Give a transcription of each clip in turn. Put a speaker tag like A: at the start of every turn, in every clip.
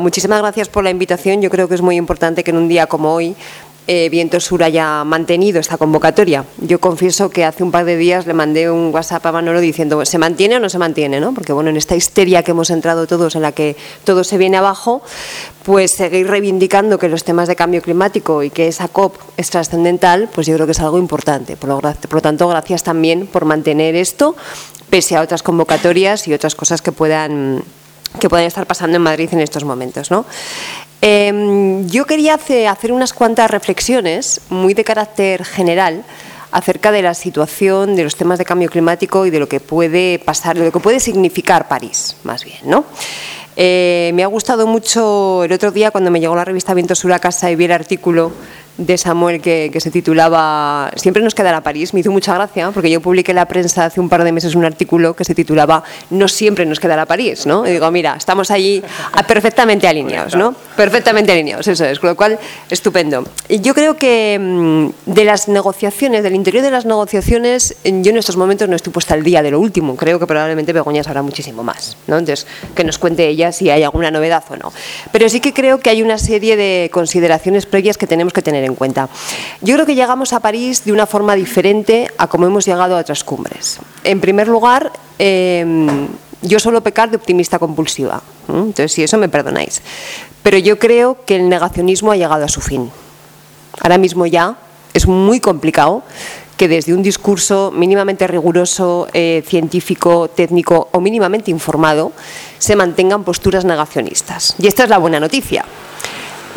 A: Muchísimas gracias por la invitación. Yo creo que es muy importante que en un día como hoy eh, Viento Sur haya mantenido esta convocatoria. Yo confieso que hace un par de días le mandé un WhatsApp a Manolo diciendo ¿se mantiene o no se mantiene? ¿no? Porque bueno, en esta histeria que hemos entrado todos, en la que todo se viene abajo, pues seguir reivindicando que los temas de cambio climático y que esa COP es trascendental, pues yo creo que es algo importante. Por lo, por lo tanto, gracias también por mantener esto, pese a otras convocatorias y otras cosas que puedan que pueden estar pasando en Madrid en estos momentos. ¿no? Em, yo quería hacer unas cuantas reflexiones muy de carácter general acerca de la situación, de los temas de cambio climático y de lo que puede pasar, de lo que puede significar París, más bien, ¿no? Eh, me ha gustado mucho el otro día cuando me llegó la revista Viento Sur a casa y vi el artículo de Samuel que, se titulaba Siempre nos quedará París. Me hizo mucha gracia porque yo publiqué en la prensa hace un par de meses un artículo que se titulaba No siempre nos quedará París, ¿no? Y digo, mira, estamos allí perfectamente alineados, ¿no? Perfectamente alineados, eso es, con lo cual, estupendo. Yo creo que mm, de las negociaciones, del interior de las negociaciones, yo en estos momentos no estoy puesta al día de lo último, creo que probablemente Begoña sabrá muchísimo más, ¿no? Entonces, que nos cuente ella si hay alguna novedad o no. Pero sí que creo que hay una serie de consideraciones previas que tenemos que tener en cuenta. Yo creo que llegamos a París de una forma diferente a como hemos llegado a otras cumbres. En primer lugar, em, yo suelo pecar de optimista compulsiva, entonces si eso me perdonáis. Pero yo creo que el negacionismo ha llegado a su fin. Ahora mismo ya es muy complicado que desde un discurso mínimamente riguroso, eh, científico, técnico o mínimamente informado se mantengan posturas negacionistas. Y esta es la buena noticia.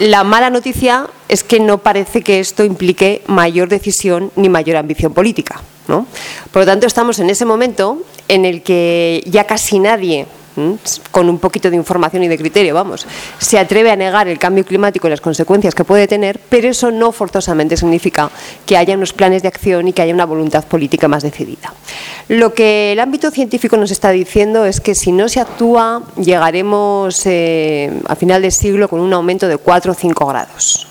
A: La mala noticia es que no parece que esto implique mayor decisión ni mayor ambición política. Por lo tanto, estamos en ese momento en el que ya casi nadie con un poquito de información y de criterio, vamos, se atreve a negar el cambio climático y las consecuencias que puede tener, pero eso no forzosamente significa que haya unos planes de acción y que haya una voluntad política más decidida. Lo que el ámbito científico nos está diciendo es que si no se actúa, llegaremos eh, a final de siglo con un aumento de 4 o 5 grados.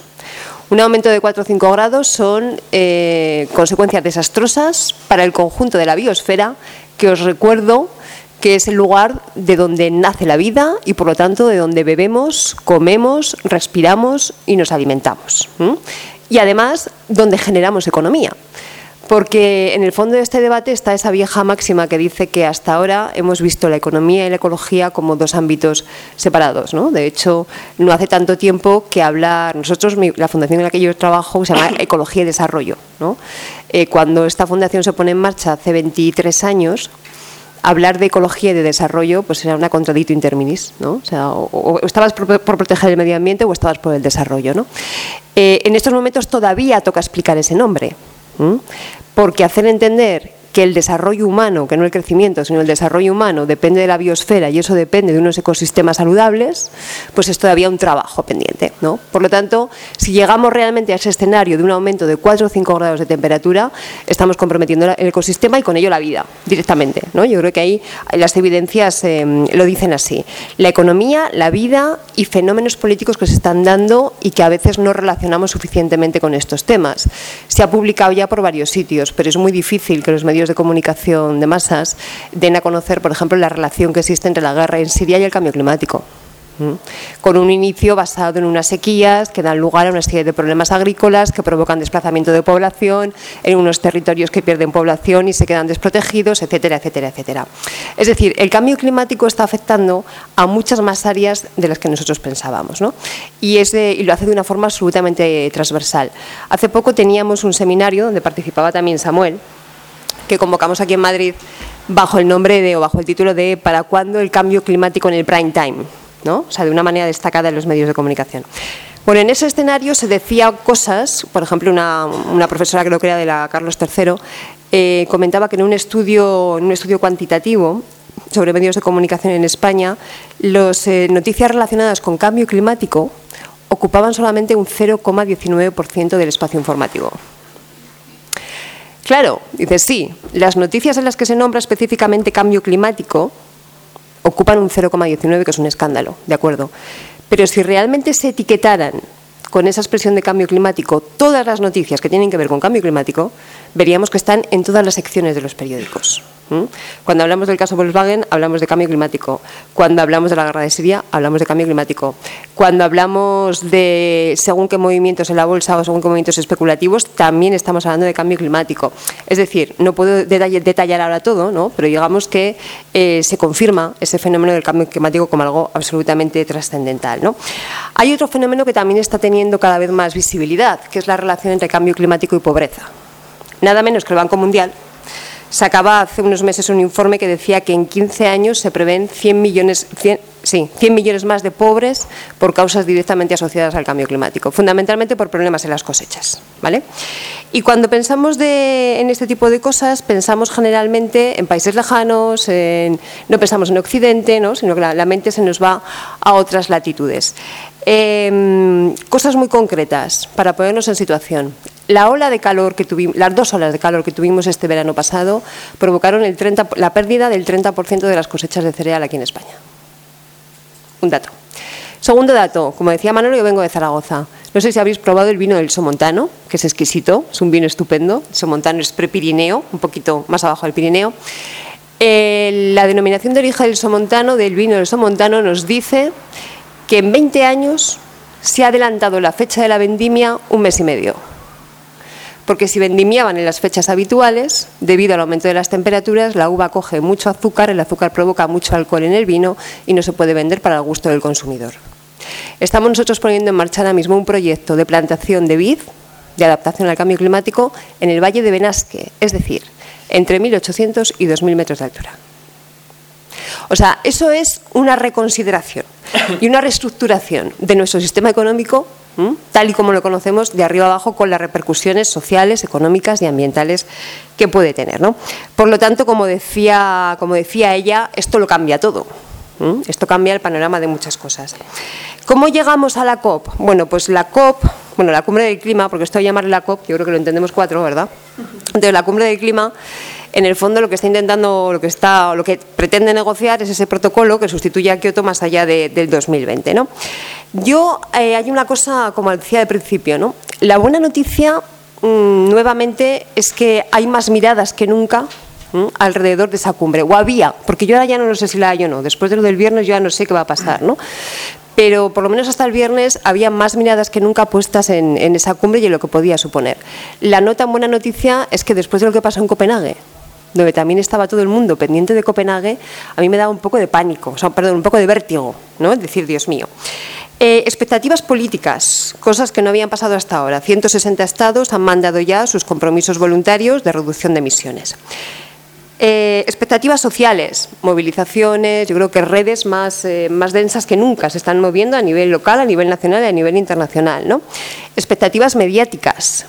A: Un aumento de 4 o 5 grados son eh, consecuencias desastrosas para el conjunto de la biosfera, que os recuerdo que es el lugar de donde nace la vida y por lo tanto de donde bebemos, comemos, respiramos y nos alimentamos. Y además donde generamos economía. Porque en el fondo de este debate está esa vieja máxima que dice que hasta ahora hemos visto la economía y la ecología como dos ámbitos separados. ¿no? De hecho, no hace tanto tiempo que hablar, nosotros, la fundación en la que yo trabajo se llama Ecología y Desarrollo. ¿no? Eh, cuando esta fundación se pone en marcha hace 23 años, hablar de ecología y de desarrollo pues era una contradicto interminis, ¿no? O, sea, o, estabas por, proteger el medio ambiente o estabas por el desarrollo, ¿no? Eh, en estos momentos todavía toca explicar ese nombre, porque hacer entender que el desarrollo humano, que no el crecimiento, sino el desarrollo humano depende de la biosfera y eso depende de unos ecosistemas saludables, pues es todavía un trabajo pendiente. ¿no? Por lo tanto, si llegamos realmente a ese escenario de un aumento de 4 o 5 grados de temperatura, estamos comprometiendo el ecosistema y con ello la vida directamente. ¿no? Yo creo que ahí las evidencias em, lo dicen así. La economía, la vida y fenómenos políticos que se están dando y que a veces no relacionamos suficientemente con estos temas. Se ha publicado ya por varios sitios, pero es muy difícil que los medios de comunicación de masas den a conocer, por ejemplo, la relación que existe entre la guerra en Siria y el cambio climático con un inicio basado en unas sequías que dan lugar a una serie de problemas agrícolas que provocan desplazamiento de población en unos territorios que pierden población y se quedan desprotegidos, etcétera, etcétera, etcétera. Es decir, el cambio climático está afectando a muchas más áreas de las que nosotros pensábamos, ¿no? y, y lo hace de una forma absolutamente transversal. Hace poco teníamos un seminario donde participaba también Samuel, que convocamos aquí en Madrid bajo el nombre de o bajo el título de ¿Para cuándo el cambio climático en el prime time? ¿no? O sea, de una manera destacada en los medios de comunicación. Bueno, en ese escenario se decía cosas, por ejemplo, una, profesora creo que era de la Carlos III, eh, comentaba que en un estudio, en un estudio cuantitativo sobre medios de comunicación en España, las eh, noticias relacionadas con cambio climático ocupaban solamente un 0,19% del espacio informativo. Claro, dice sí, las noticias en las que se nombra específicamente cambio climático ocupan un 0,19, que es un escándalo, ¿de acuerdo? Pero si realmente se etiquetaran con esa expresión de cambio climático todas las noticias que tienen que ver con cambio climático, veríamos que están en todas las secciones de los periódicos. Cuando hablamos del caso Volkswagen, hablamos de cambio climático. Cuando hablamos de la guerra de Siria, hablamos de cambio climático. Cuando hablamos de según qué movimientos en la bolsa o según qué movimientos especulativos, también estamos hablando de cambio climático. Es decir, no puedo detallar ahora todo, ¿no? pero digamos que eh, se confirma ese fenómeno del cambio climático como algo absolutamente trascendental. Hay otro fenómeno que también está teniendo cada vez más visibilidad, que es la relación entre cambio climático y pobreza. Nada menos que el Banco Mundial Sacaba hace unos meses un informe que decía que en 15 años se prevén 100 millones, 100, sí, 100 millones más de pobres por causas directamente asociadas al cambio climático, fundamentalmente por problemas en las cosechas. ¿vale? Y cuando pensamos en este tipo de cosas, pensamos generalmente en países lejanos, no pensamos en Occidente, ¿no? sino que la, mente se nos va a otras latitudes. Em, cosas muy concretas para ponernos en situación. La ola de calor que tuvimos, las dos olas de calor que tuvimos este verano pasado provocaron el 30, la pérdida del 30% de las cosechas de cereal aquí en España. Un dato. Segundo dato, como decía Manolo, yo vengo de Zaragoza. No sé si habéis probado el vino del Somontano, que es exquisito, es un vino estupendo. El Somontano es prepirineo, un poquito más abajo del Pirineo. La denominación de origen del Somontano, del vino del Somontano, nos dice que en 20 años se ha adelantado la fecha de la vendimia un mes y medio porque si vendimiaban en las fechas habituales, debido al aumento de las temperaturas, la uva coge mucho azúcar, el azúcar provoca mucho alcohol en el vino y no se puede vender para el gusto del consumidor. Estamos nosotros poniendo en marcha ahora mismo un proyecto de plantación de vid, de adaptación al cambio climático, en el Valle de Benasque, es decir, entre 1.800 y 2.000 metros de altura. O sea, eso es una reconsideración y una reestructuración de nuestro sistema económico tal y como lo conocemos de arriba abajo con las repercusiones sociales, económicas y ambientales que puede tener. Por lo tanto, como decía, como decía ella, esto lo cambia todo. Esto cambia el panorama de muchas cosas. ¿Cómo llegamos a la COP? Bueno, pues la COP, bueno, la cumbre del clima, porque esto de llamarle la COP, yo creo que lo entendemos cuatro, ¿verdad? Entonces, la cumbre del clima en el fondo lo que está intentando, lo que está, lo que pretende negociar es ese protocolo que sustituye a Kioto más allá del 2020. ¿no? Yo eh, hay una cosa, como decía al principio, ¿no? La buena noticia mm, nuevamente es que hay más miradas que nunca alrededor de esa cumbre, o había, porque yo ahora ya no sé si la hay o no, después de lo del viernes yo ya no sé qué va a pasar, ¿no? pero por lo menos hasta el viernes había más miradas que nunca puestas en, esa cumbre y en lo que podía suponer. La no tan buena noticia es que después de lo que pasó en Copenhague, donde también estaba todo el mundo pendiente de Copenhague, a mí me daba un poco de pánico, o sea, perdón, un poco de vértigo, ¿no? Es decir, Dios mío. Eh, expectativas políticas, cosas que no habían pasado hasta ahora. 160 estados han mandado ya sus compromisos voluntarios de reducción de emisiones. Eh, expectativas sociales, movilizaciones, yo creo que redes más, eh, más densas que nunca se están moviendo a nivel local, a nivel nacional y a nivel internacional. ¿no? Expectativas mediáticas,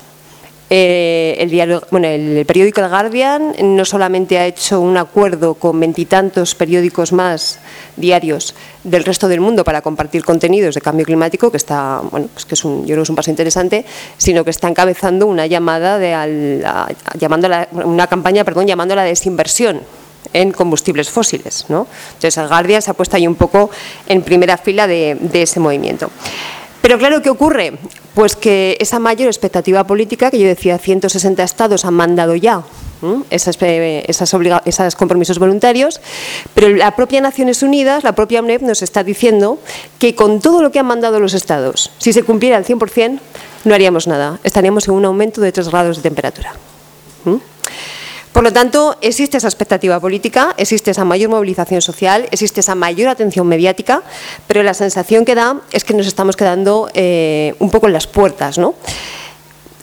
A: eh, el, bueno, el periódico The Guardian no solamente ha hecho un acuerdo con veintitantos periódicos más diarios del resto del mundo para compartir contenidos de cambio climático, que está, bueno, pues que es un, yo creo que es un paso interesante, sino que está encabezando una llamada de llamando una campaña, perdón, llamando a la desinversión en combustibles fósiles. ¿no? Entonces, el Guardian se ha puesto ahí un poco en primera fila de ese movimiento. Pero claro, ¿qué ocurre? Pues que esa mayor expectativa política, que yo decía, 160 estados han mandado ya esos compromisos voluntarios, pero la propia Naciones Unidas, la propia UNEP nos está diciendo que con todo lo que han mandado los estados, si se cumpliera al 100%, no haríamos nada, estaríamos en un aumento de 3 grados de temperatura. Por lo tanto, existe esa expectativa política, existe esa mayor movilización social, existe esa mayor atención mediática, pero la sensación que da es que nos estamos quedando eh, un poco en las puertas. ¿no?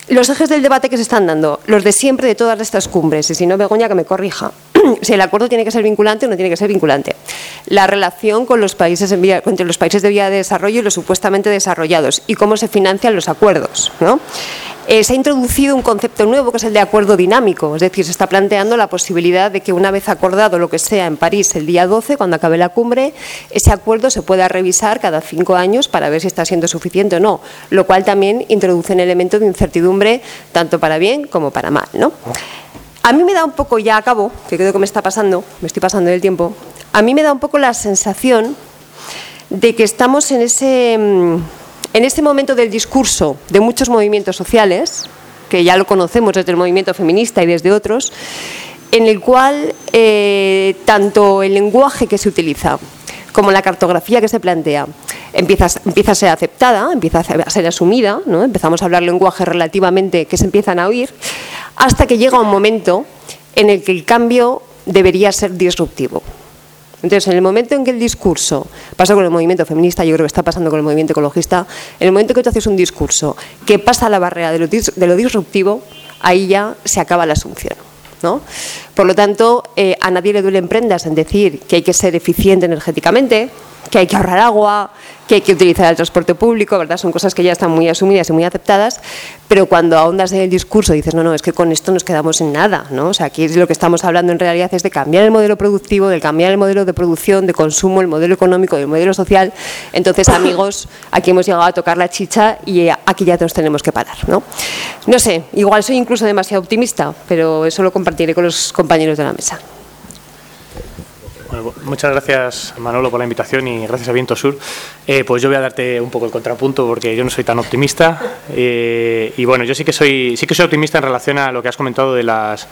A: Los ejes del debate que se están dando, los de siempre de todas estas cumbres, y si no, Begoña, que me corrija, si el acuerdo tiene que ser vinculante o no tiene que ser vinculante. La relación con los países entre los países de vía de desarrollo y los supuestamente desarrollados y cómo se financian los acuerdos. ¿no? Eh, se ha introducido un concepto nuevo que es el de acuerdo dinámico, es decir, se está planteando la posibilidad de que una vez acordado lo que sea en París el día 12, cuando acabe la cumbre, ese acuerdo se pueda revisar cada cinco años para ver si está siendo suficiente o no, lo cual también introduce un elemento de incertidumbre tanto para bien como para mal. ¿no? A mí me da un poco, ya acabo, que creo que me está pasando, me estoy pasando del tiempo, a mí me da un poco la sensación de que estamos en ese mm, en este momento del discurso de muchos movimientos sociales, que ya lo conocemos desde el movimiento feminista y desde otros, en el cual eh, tanto el lenguaje que se utiliza como la cartografía que se plantea empieza, empieza a ser aceptada, empieza a ser asumida, ¿no? empezamos a hablar lenguaje relativamente que se empiezan a oír, hasta que llega un momento en el que el cambio debería ser disruptivo. Entonces, en el momento en que el discurso pasa con el movimiento feminista, yo creo que está pasando con el movimiento ecologista, en el momento en que tú haces un discurso que pasa la barrera de lo, disruptivo, ahí ya se acaba la asunción. ¿no? Por lo tanto, eh, a nadie le duelen prendas en decir que hay que ser eficiente energéticamente, que hay que ahorrar agua, que hay que utilizar el transporte público, ¿verdad? Son cosas que ya están muy asumidas y muy aceptadas, pero cuando ahondas en el discurso dices, no, no, es que con esto nos quedamos en nada, ¿no? O sea, aquí lo que estamos hablando en realidad es de cambiar el modelo productivo, de cambiar el modelo de producción, de consumo, el modelo económico, el modelo social. Entonces, amigos, aquí hemos llegado a tocar la chicha y aquí ya nos tenemos que parar, ¿no? No sé, igual soy incluso demasiado optimista, pero eso lo compartiré con los compañeros de la mesa
B: muchas gracias Manolo por la invitación y gracias a Viento Sur. Eh, pues yo voy a darte un poco el contrapunto porque yo no soy tan optimista eh, y bueno, yo sí que soy sí que soy optimista en relación a lo que has comentado de las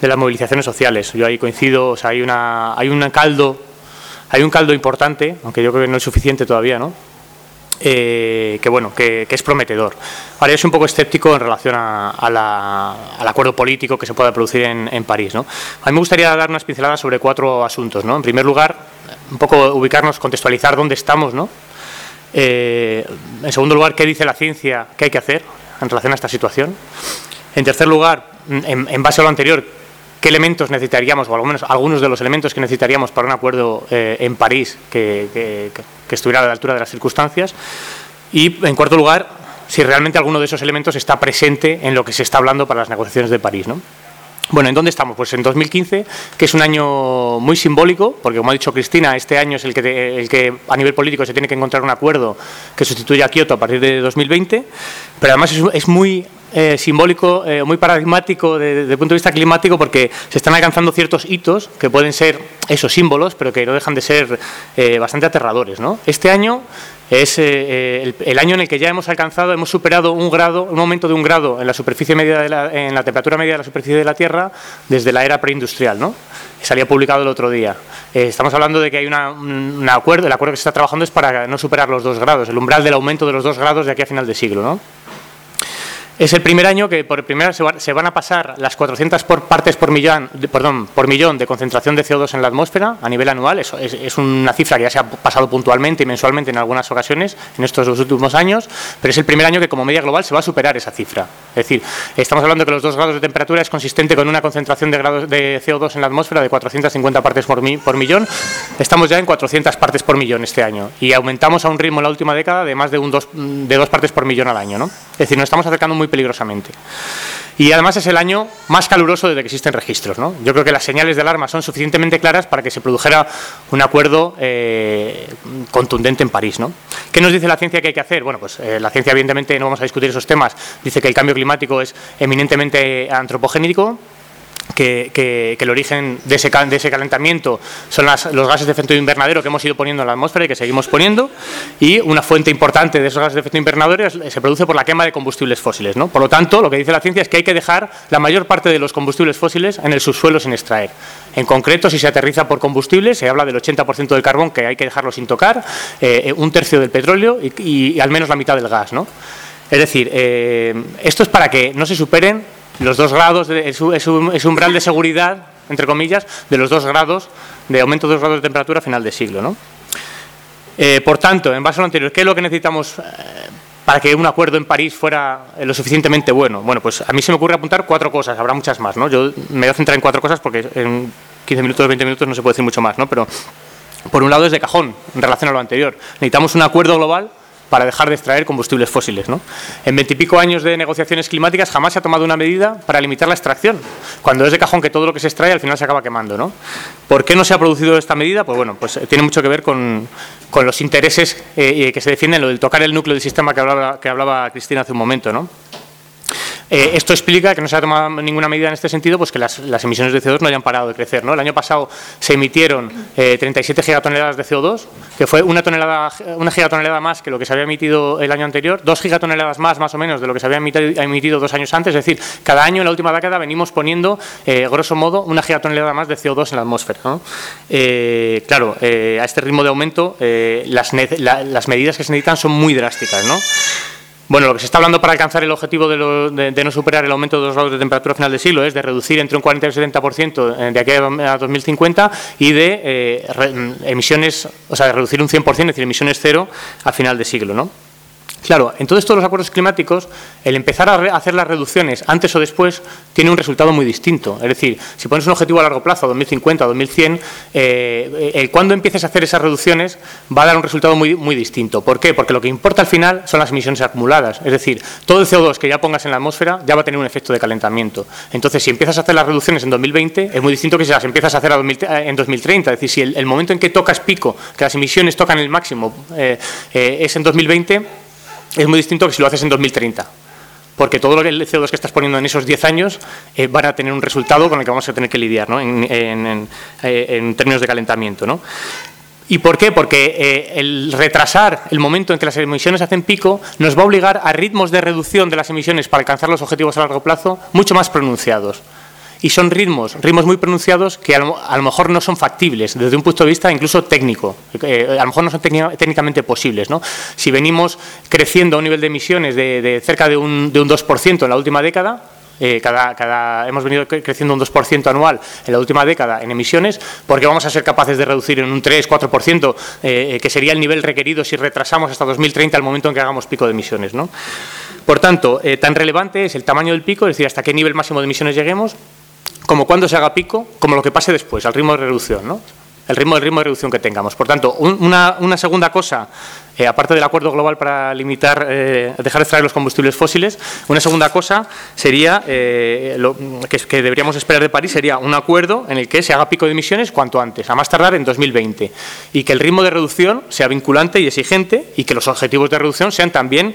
B: de las movilizaciones sociales. Yo ahí coincido, o sea, hay una hay un caldo hay un caldo importante, aunque yo creo que no es suficiente todavía, ¿no? Eh, que bueno, que, es prometedor. Ahora yo soy un poco escéptico en relación al acuerdo político que se pueda producir en, París. A mí me gustaría dar unas pinceladas sobre cuatro asuntos. En primer lugar, un poco ubicarnos, contextualizar dónde estamos. ¿no? Eh, en segundo lugar, qué dice la ciencia que hay que hacer en relación a esta situación. En tercer lugar, en, base a lo anterior, qué elementos necesitaríamos, o al menos algunos de los elementos que necesitaríamos para un acuerdo eh, en París que, estuviera a la altura de las circunstancias. Y, en cuarto lugar, si realmente alguno de esos elementos está presente en lo que se está hablando para las negociaciones de París. ¿no? Bueno, ¿en dónde estamos? Pues en 2015, que es un año muy simbólico, porque como ha dicho Cristina, este año es el que, el que a nivel político se tiene que encontrar un acuerdo que sustituya a Kioto a partir de 2020, pero además es muy eh, simbólico, eh, muy paradigmático desde el punto de vista climático, porque se están alcanzando ciertos hitos que pueden ser esos símbolos, pero que no dejan de ser eh, bastante aterradores. ¿no? Este año es el, año en el que ya hemos alcanzado, hemos superado un grado, un aumento de un grado en la superficie media de la, en la temperatura media de la superficie de la Tierra desde la era preindustrial, ¿no? Salía publicado el otro día. estamos hablando de que hay una, un acuerdo, el acuerdo que se está trabajando es para no superar los dos grados, el umbral del aumento de los dos grados de aquí a final de siglo, ¿no? Es el primer año que por primera se, van a pasar las 400 por partes por millón, de, perdón, por millón de concentración de CO2 en la atmósfera a nivel anual. Es, una cifra que ya se ha pasado puntualmente y mensualmente en algunas ocasiones en estos dos últimos años, pero es el primer año que como media global se va a superar esa cifra. Es decir, estamos hablando que los dos grados de temperatura es consistente con una concentración de, grados de CO2 en la atmósfera de 450 partes por, por millón. Estamos ya en 400 partes por millón este año y aumentamos a un ritmo en la última década de más de, un dos, de dos partes por millón al año. ¿no? Es decir, nos estamos acercando muy peligrosamente. Y además es el año más caluroso desde que existen registros. ¿no? Yo creo que las señales de alarma son suficientemente claras para que se produjera un acuerdo eh, contundente en París. ¿no? ¿Qué nos dice la ciencia que hay que hacer? Bueno, pues eh, la ciencia evidentemente no vamos a discutir esos temas. Dice que el cambio climático es eminentemente antropogénico, que, el origen de ese, de ese calentamiento son los gases de efecto invernadero que hemos ido poniendo en la atmósfera y que seguimos poniendo, y una fuente importante de esos gases de efecto invernadero se produce por la quema de combustibles fósiles. ¿no? Por lo tanto, lo que dice la ciencia es que hay que dejar la mayor parte de los combustibles fósiles en el subsuelo sin extraer. En concreto, si se aterriza por combustible, se habla del 80% del carbón que hay que dejarlo sin tocar, eh, un tercio del petróleo y, al menos la mitad del gas. ¿no? Es decir, eh, esto es para que no se superen los dos grados, es, un, umbral de seguridad, entre comillas, de los dos grados, de aumento de dos grados de temperatura a final de siglo. ¿no? Eh, por tanto, en base a lo anterior, ¿qué es lo que necesitamos eh, para que un acuerdo en París fuera eh, lo suficientemente bueno? Bueno, pues a mí se me ocurre apuntar cuatro cosas, habrá muchas más, ¿no? Yo me voy a centrar en cuatro cosas porque en 15 minutos, 20 minutos no se puede decir mucho más, ¿no? Pero por un lado es de cajón en relación a lo anterior. Necesitamos un acuerdo global para dejar de extraer combustibles fósiles. ¿no? En veintipico años de negociaciones climáticas jamás se ha tomado una medida para limitar la extracción, cuando es de cajón que todo lo que se extrae al final se acaba quemando. ¿no? ¿Por qué no se ha producido esta medida? Pues bueno, pues eh, tiene mucho que ver con, con los intereses eh, que se defienden, lo del tocar el núcleo del sistema que hablaba, que hablaba Cristina hace un momento. ¿no? Eh, esto explica que no se ha tomado ninguna medida en este sentido, pues que las, emisiones de CO2 no hayan parado de crecer. ¿no? El año pasado se emitieron 37 eh, gigatoneladas de CO2, que fue una, tonelada, una gigatonelada más que lo que se había emitido el año anterior, dos gigatoneladas más, más o menos, de lo que se había emitido, dos años antes. Es decir, cada año en la última década venimos poniendo, eh, grosso modo, una gigatonelada más de CO2 en la atmósfera. claro, a este ritmo de aumento, las, las medidas que se necesitan son muy drásticas. ¿no? Bueno, lo que se está hablando para alcanzar el objetivo de, no superar el aumento de dos grados de temperatura a final de siglo es de reducir entre un 40 y un 70% eh, de aquí a 2050 y de eh, emisiones, o sea, de reducir un 100%, es decir, emisiones cero a final de siglo, ¿no? Claro, en todos los acuerdos climáticos, el empezar a hacer las reducciones antes o después tiene un resultado muy distinto. Es decir, si pones un objetivo a largo plazo, 2050, 2100, eh, el cuando empieces a hacer esas reducciones va a dar un resultado muy, distinto. ¿Por qué? Porque lo que importa al final son las emisiones acumuladas. Es decir, todo el CO2 que ya pongas en la atmósfera ya va a tener un efecto de calentamiento. Entonces, si empiezas a hacer las reducciones en 2020, es muy distinto que si las empiezas a hacer en 2030. Es decir, si el, momento en que tocas pico, que las emisiones tocan el máximo, eh, eh, es en 2020, es muy distinto que si lo haces en 2030 porque todo el CO2 que estás poniendo en esos 10 años eh, van a tener un resultado con el que vamos a tener que lidiar ¿no? en, eh, términos de calentamiento. ¿no? ¿Y por qué? Porque eh, el retrasar el momento en que las emisiones hacen pico nos va a obligar a ritmos de reducción de las emisiones para alcanzar los objetivos a largo plazo mucho más pronunciados y son ritmos, ritmos muy pronunciados que a lo, mejor no son factibles desde un punto de vista incluso técnico, eh, a lo mejor no son técnicamente posibles. ¿no? Si venimos creciendo a un nivel de emisiones de, cerca de un, de un 2% en la última década, eh, cada, cada, hemos venido creciendo un 2% anual en la última década en emisiones, porque vamos a ser capaces de reducir en un 3-4%, eh, que sería el nivel requerido si retrasamos hasta 2030 el momento en que hagamos pico de emisiones. ¿no? Por tanto, tan relevante es el tamaño del pico, es decir, hasta qué nivel máximo de emisiones lleguemos, como cuando se haga pico, como lo que pase después, al ritmo de reducción, ¿no? El ritmo, ritmo de reducción que tengamos. Por tanto, una, segunda cosa, eh, aparte del acuerdo global para limitar, eh, dejar de extraer los combustibles fósiles, una segunda cosa sería, eh, lo, que, que, deberíamos esperar de París, sería un acuerdo en el que se haga pico de emisiones cuanto antes, a más tardar en 2020, y que el ritmo de reducción sea vinculante y exigente, y que los objetivos de reducción sean también,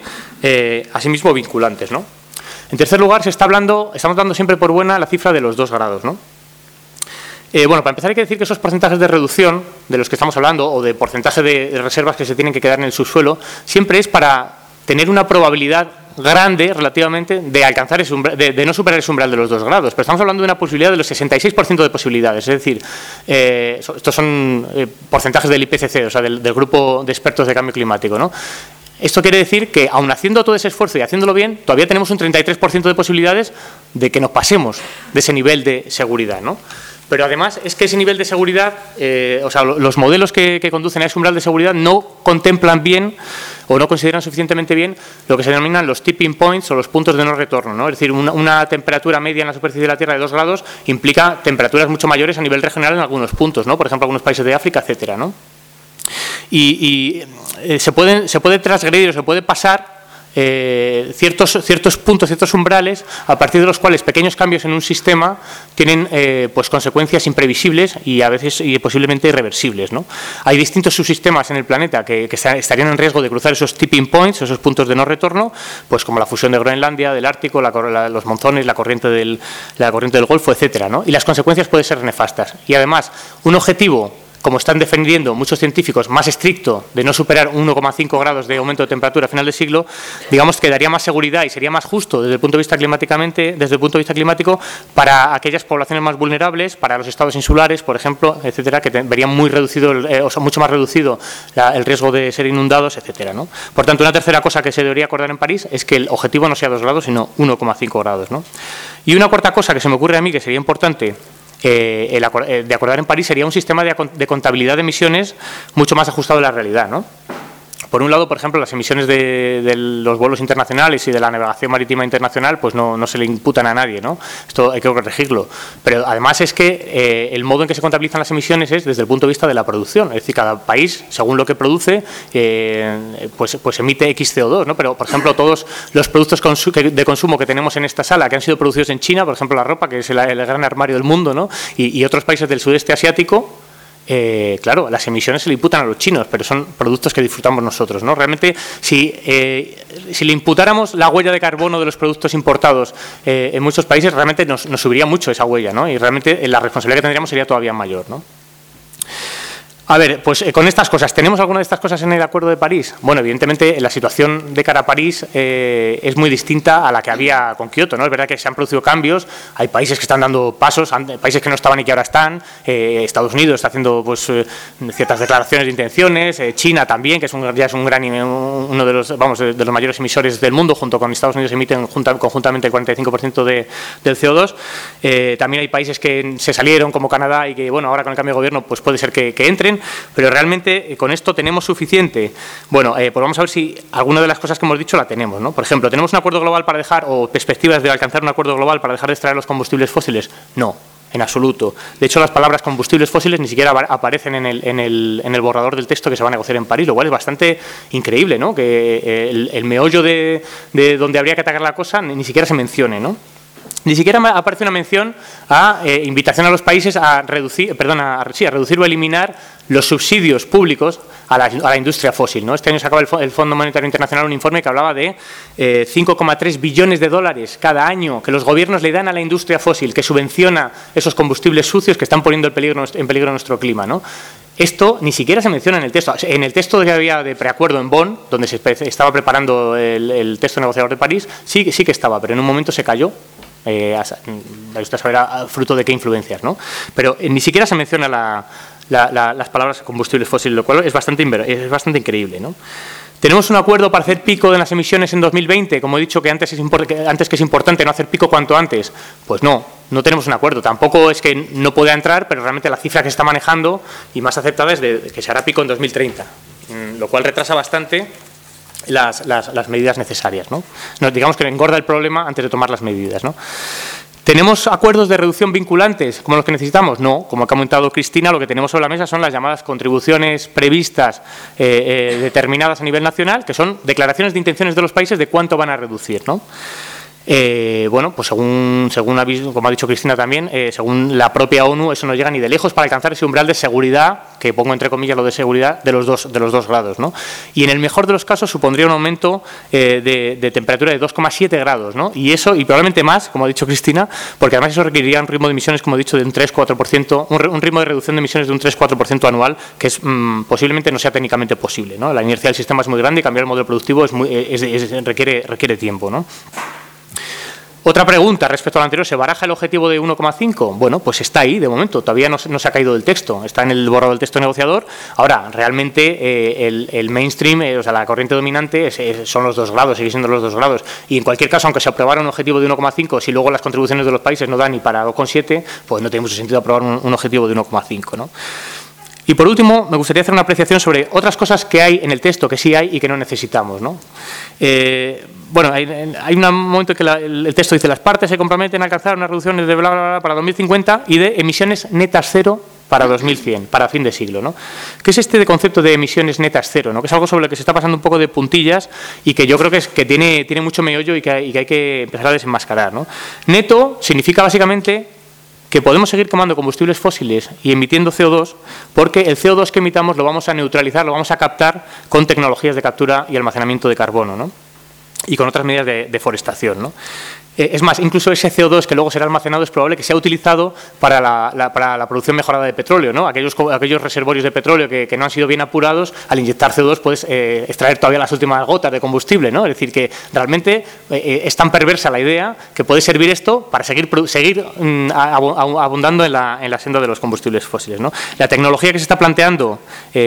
B: asimismo, vinculantes, ¿no? En tercer lugar, se está hablando, estamos dando siempre por buena la cifra de los dos grados. ¿no? Eh, bueno, para empezar hay que decir que esos porcentajes de reducción de los que estamos hablando o de porcentaje de reservas que se tienen que quedar en el subsuelo siempre es para tener una probabilidad grande relativamente de alcanzar de, no superar ese umbral de los dos grados. Pero estamos hablando de una posibilidad de los 66% de posibilidades. Es decir, eh, estos son eh, porcentajes del IPCC, o sea, del, del, grupo de expertos de cambio climático. ¿no? Esto quiere decir que, aun haciendo todo ese esfuerzo y haciéndolo bien, todavía tenemos un 33% de posibilidades de que nos pasemos de ese nivel de seguridad. ¿no? Pero además es que ese nivel de seguridad, eh, o sea, los modelos que, conducen a ese umbral de seguridad no contemplan bien o no consideran suficientemente bien lo que se denominan los tipping points o los puntos de no retorno. ¿no? Es decir, una, una, temperatura media en la superficie de la Tierra de 2 grados implica temperaturas mucho mayores a nivel regional en algunos puntos, ¿no? por ejemplo, algunos países de África, etcétera. ¿no? y, eh, se, pueden, se puede transgredir o se puede pasar eh, ciertos, ciertos puntos, ciertos umbrales, a partir de los cuales pequeños cambios en un sistema tienen eh, pues consecuencias imprevisibles y a veces y posiblemente irreversibles. ¿no? Hay distintos subsistemas en el planeta que, estarían en riesgo de cruzar esos tipping points, esos puntos de no retorno, pues como la fusión de Groenlandia, del Ártico, los monzones, la corriente del, la corriente del Golfo, etcétera, ¿no? Y las consecuencias pueden ser nefastas. Y además, un objetivo como están defendiendo muchos científicos, más estricto de no superar 1,5 grados de aumento de temperatura a final de siglo, digamos que daría más seguridad y sería más justo desde el punto de vista climáticamente, desde el punto de vista climático para aquellas poblaciones más vulnerables, para los estados insulares, por ejemplo, etcétera, que verían muy reducido, eh, o mucho más reducido el riesgo de ser inundados, etcétera. Por tanto, una tercera cosa que se debería acordar en París es que el objetivo no sea 2 grados, sino 1,5 grados. ¿no? Y una cuarta cosa que se me ocurre a mí que sería importante eh, el, de acordar en París sería un sistema de, de, contabilidad de emisiones mucho más ajustado a la realidad. ¿no? Por un lado, por ejemplo, las emisiones de, los vuelos internacionales y de la navegación marítima internacional, pues no, se le imputan a nadie, ¿no? Esto hay que corregirlo. Pero además es que eh, el modo en que se contabilizan las emisiones es desde el punto de vista de la producción. Es decir, cada país, según lo que produce, eh, pues, pues emite X CO2, ¿no? Pero, por ejemplo, todos los productos de consumo que tenemos en esta sala, que han sido producidos en China, por ejemplo, la ropa, que es el, gran armario del mundo, ¿no? y otros países del sudeste asiático, eh, claro, las emisiones se le imputan a los chinos, pero son productos que disfrutamos nosotros. ¿no? Realmente, si, eh, si le imputáramos la huella de carbono de los productos importados eh, en muchos países, realmente nos, nos, subiría mucho esa huella, ¿no? y realmente la responsabilidad que tendríamos sería todavía mayor. ¿no? A ver, pues eh, con estas cosas, ¿tenemos alguna de estas cosas en el Acuerdo de París? Bueno, evidentemente la situación de cara a París eh, es muy distinta a la que había con Kioto, ¿no? Es verdad que se han producido cambios, hay países que están dando pasos, países que no estaban y que ahora están, eh, Estados Unidos está haciendo pues ciertas declaraciones de intenciones, China también, que es un, ya es un gran, uno de los, vamos, de, los mayores emisores del mundo, junto con Estados Unidos emiten conjuntamente el 45% de, del CO2. también hay países que se salieron, como Canadá, y que, bueno, ahora con el cambio de gobierno, pues puede ser que entren pero realmente eh, con esto tenemos suficiente. Bueno, eh, pues vamos a ver si alguna de las cosas que hemos dicho la tenemos. ¿no? Por ejemplo, ¿tenemos un acuerdo global para dejar, o perspectivas de alcanzar un acuerdo global para dejar de extraer los combustibles fósiles? No, en absoluto. De hecho, las palabras combustibles fósiles ni siquiera aparecen en el, en el, en el borrador del texto que se va a negociar en París, lo cual es bastante increíble, ¿no? que eh, el, meollo de, de, donde habría que atacar la cosa ni siquiera se mencione. ¿no? Ni siquiera aparece una mención a eh, invitación a los países a reducir, perdón, a, reducir o eliminar los subsidios públicos a la, industria fósil. ¿no? Este año sacaba el, el, Fondo Monetario Internacional un informe que hablaba de 5,3 eh, billones de dólares cada año que los gobiernos le dan a la industria fósil, que subvenciona esos combustibles sucios que están poniendo en peligro, nuestro clima. ¿no? Esto ni siquiera se menciona en el texto. En el texto que había de preacuerdo en Bonn, donde se estaba preparando el, el texto negociador de París, sí, sí que estaba, pero en un momento se cayó eh, usted saberá fruto de qué influencias, ¿no? Pero eh, ni siquiera se menciona las palabras combustibles fósiles, lo cual es bastante, es bastante increíble, ¿no? ¿Tenemos un acuerdo para hacer pico de las emisiones en 2020? Como he dicho que antes, es que es importante no hacer pico cuanto antes. Pues no, no tenemos un acuerdo. Tampoco es que no pueda entrar, pero realmente la cifra que se está manejando y más aceptada es que se hará pico en 2030, mm, lo cual retrasa bastante las, las, medidas necesarias. ¿no? Nos, digamos que engorda el problema antes de tomar las medidas. ¿Tenemos acuerdos de reducción vinculantes como los que necesitamos? No, como ha comentado Cristina, lo que tenemos sobre la mesa son las llamadas contribuciones previstas eh, eh, determinadas a nivel nacional, que son declaraciones de intenciones de los países de cuánto van a reducir. ¿no? Eh, bueno, pues según, según como ha dicho Cristina también, eh, según la propia ONU, eso no llega ni de lejos para alcanzar ese umbral de seguridad, que pongo entre comillas lo de seguridad, de los dos, de los dos grados. ¿no? Y en el mejor de los casos supondría un aumento eh, de, temperatura de 2,7 grados. ¿no? Y eso, y probablemente más, como ha dicho Cristina, porque además eso requeriría un ritmo de emisiones, como he dicho, de un 3-4%, un, ritmo de reducción de emisiones de un 3-4% anual, que es, mm, posiblemente no sea técnicamente posible. ¿no? La inercia del sistema es muy grande y cambiar el modelo productivo es requiere, requiere tiempo. ¿no? Otra pregunta respecto al anterior, ¿se baraja el objetivo de 1,5? Bueno, pues está ahí de momento, todavía no, se ha caído del texto, está en el borrado del texto negociador. Ahora, realmente eh, el, mainstream, eh, o sea, la corriente dominante son los dos grados, sigue siendo los dos grados. Y en cualquier caso, aunque se aprobara un objetivo de 1,5, si luego las contribuciones de los países no dan ni para 2,7, pues no tiene mucho sentido aprobar un, un objetivo de 1,5. ¿no? Y por último, me gustaría hacer una apreciación sobre otras cosas que hay en el texto, que sí hay y que no necesitamos. ¿no? Eh, bueno, hay, un momento en que el texto dice las partes se comprometen a alcanzar unas reducciones de bla, bla, bla para 2050 y de emisiones netas cero para 2100, para fin de siglo. ¿no? ¿Qué es este concepto de emisiones netas cero? ¿no? Que es algo sobre lo que se está pasando un poco de puntillas y que yo creo que, es, que tiene, tiene mucho meollo y que, y que hay que empezar a desenmascarar. ¿no? Neto significa básicamente que podemos seguir quemando combustibles fósiles y emitiendo CO2 porque el CO2 que emitamos lo vamos a neutralizar, lo vamos a captar con tecnologías de captura y almacenamiento de carbono ¿no? y con otras medidas de deforestación. ¿no? Eh, es más, incluso ese CO2 que luego será almacenado es probable que sea utilizado para la, producción mejorada de petróleo. ¿no? Aquellos, reservorios de petróleo que, no han sido bien apurados, al inyectar CO2 puedes eh, extraer todavía las últimas gotas de combustible. ¿no? Es decir, que realmente eh, es tan perversa la idea que puede servir esto para seguir, seguir mm, abundando en la, en la, senda de los combustibles fósiles. ¿no? La tecnología que se está planteando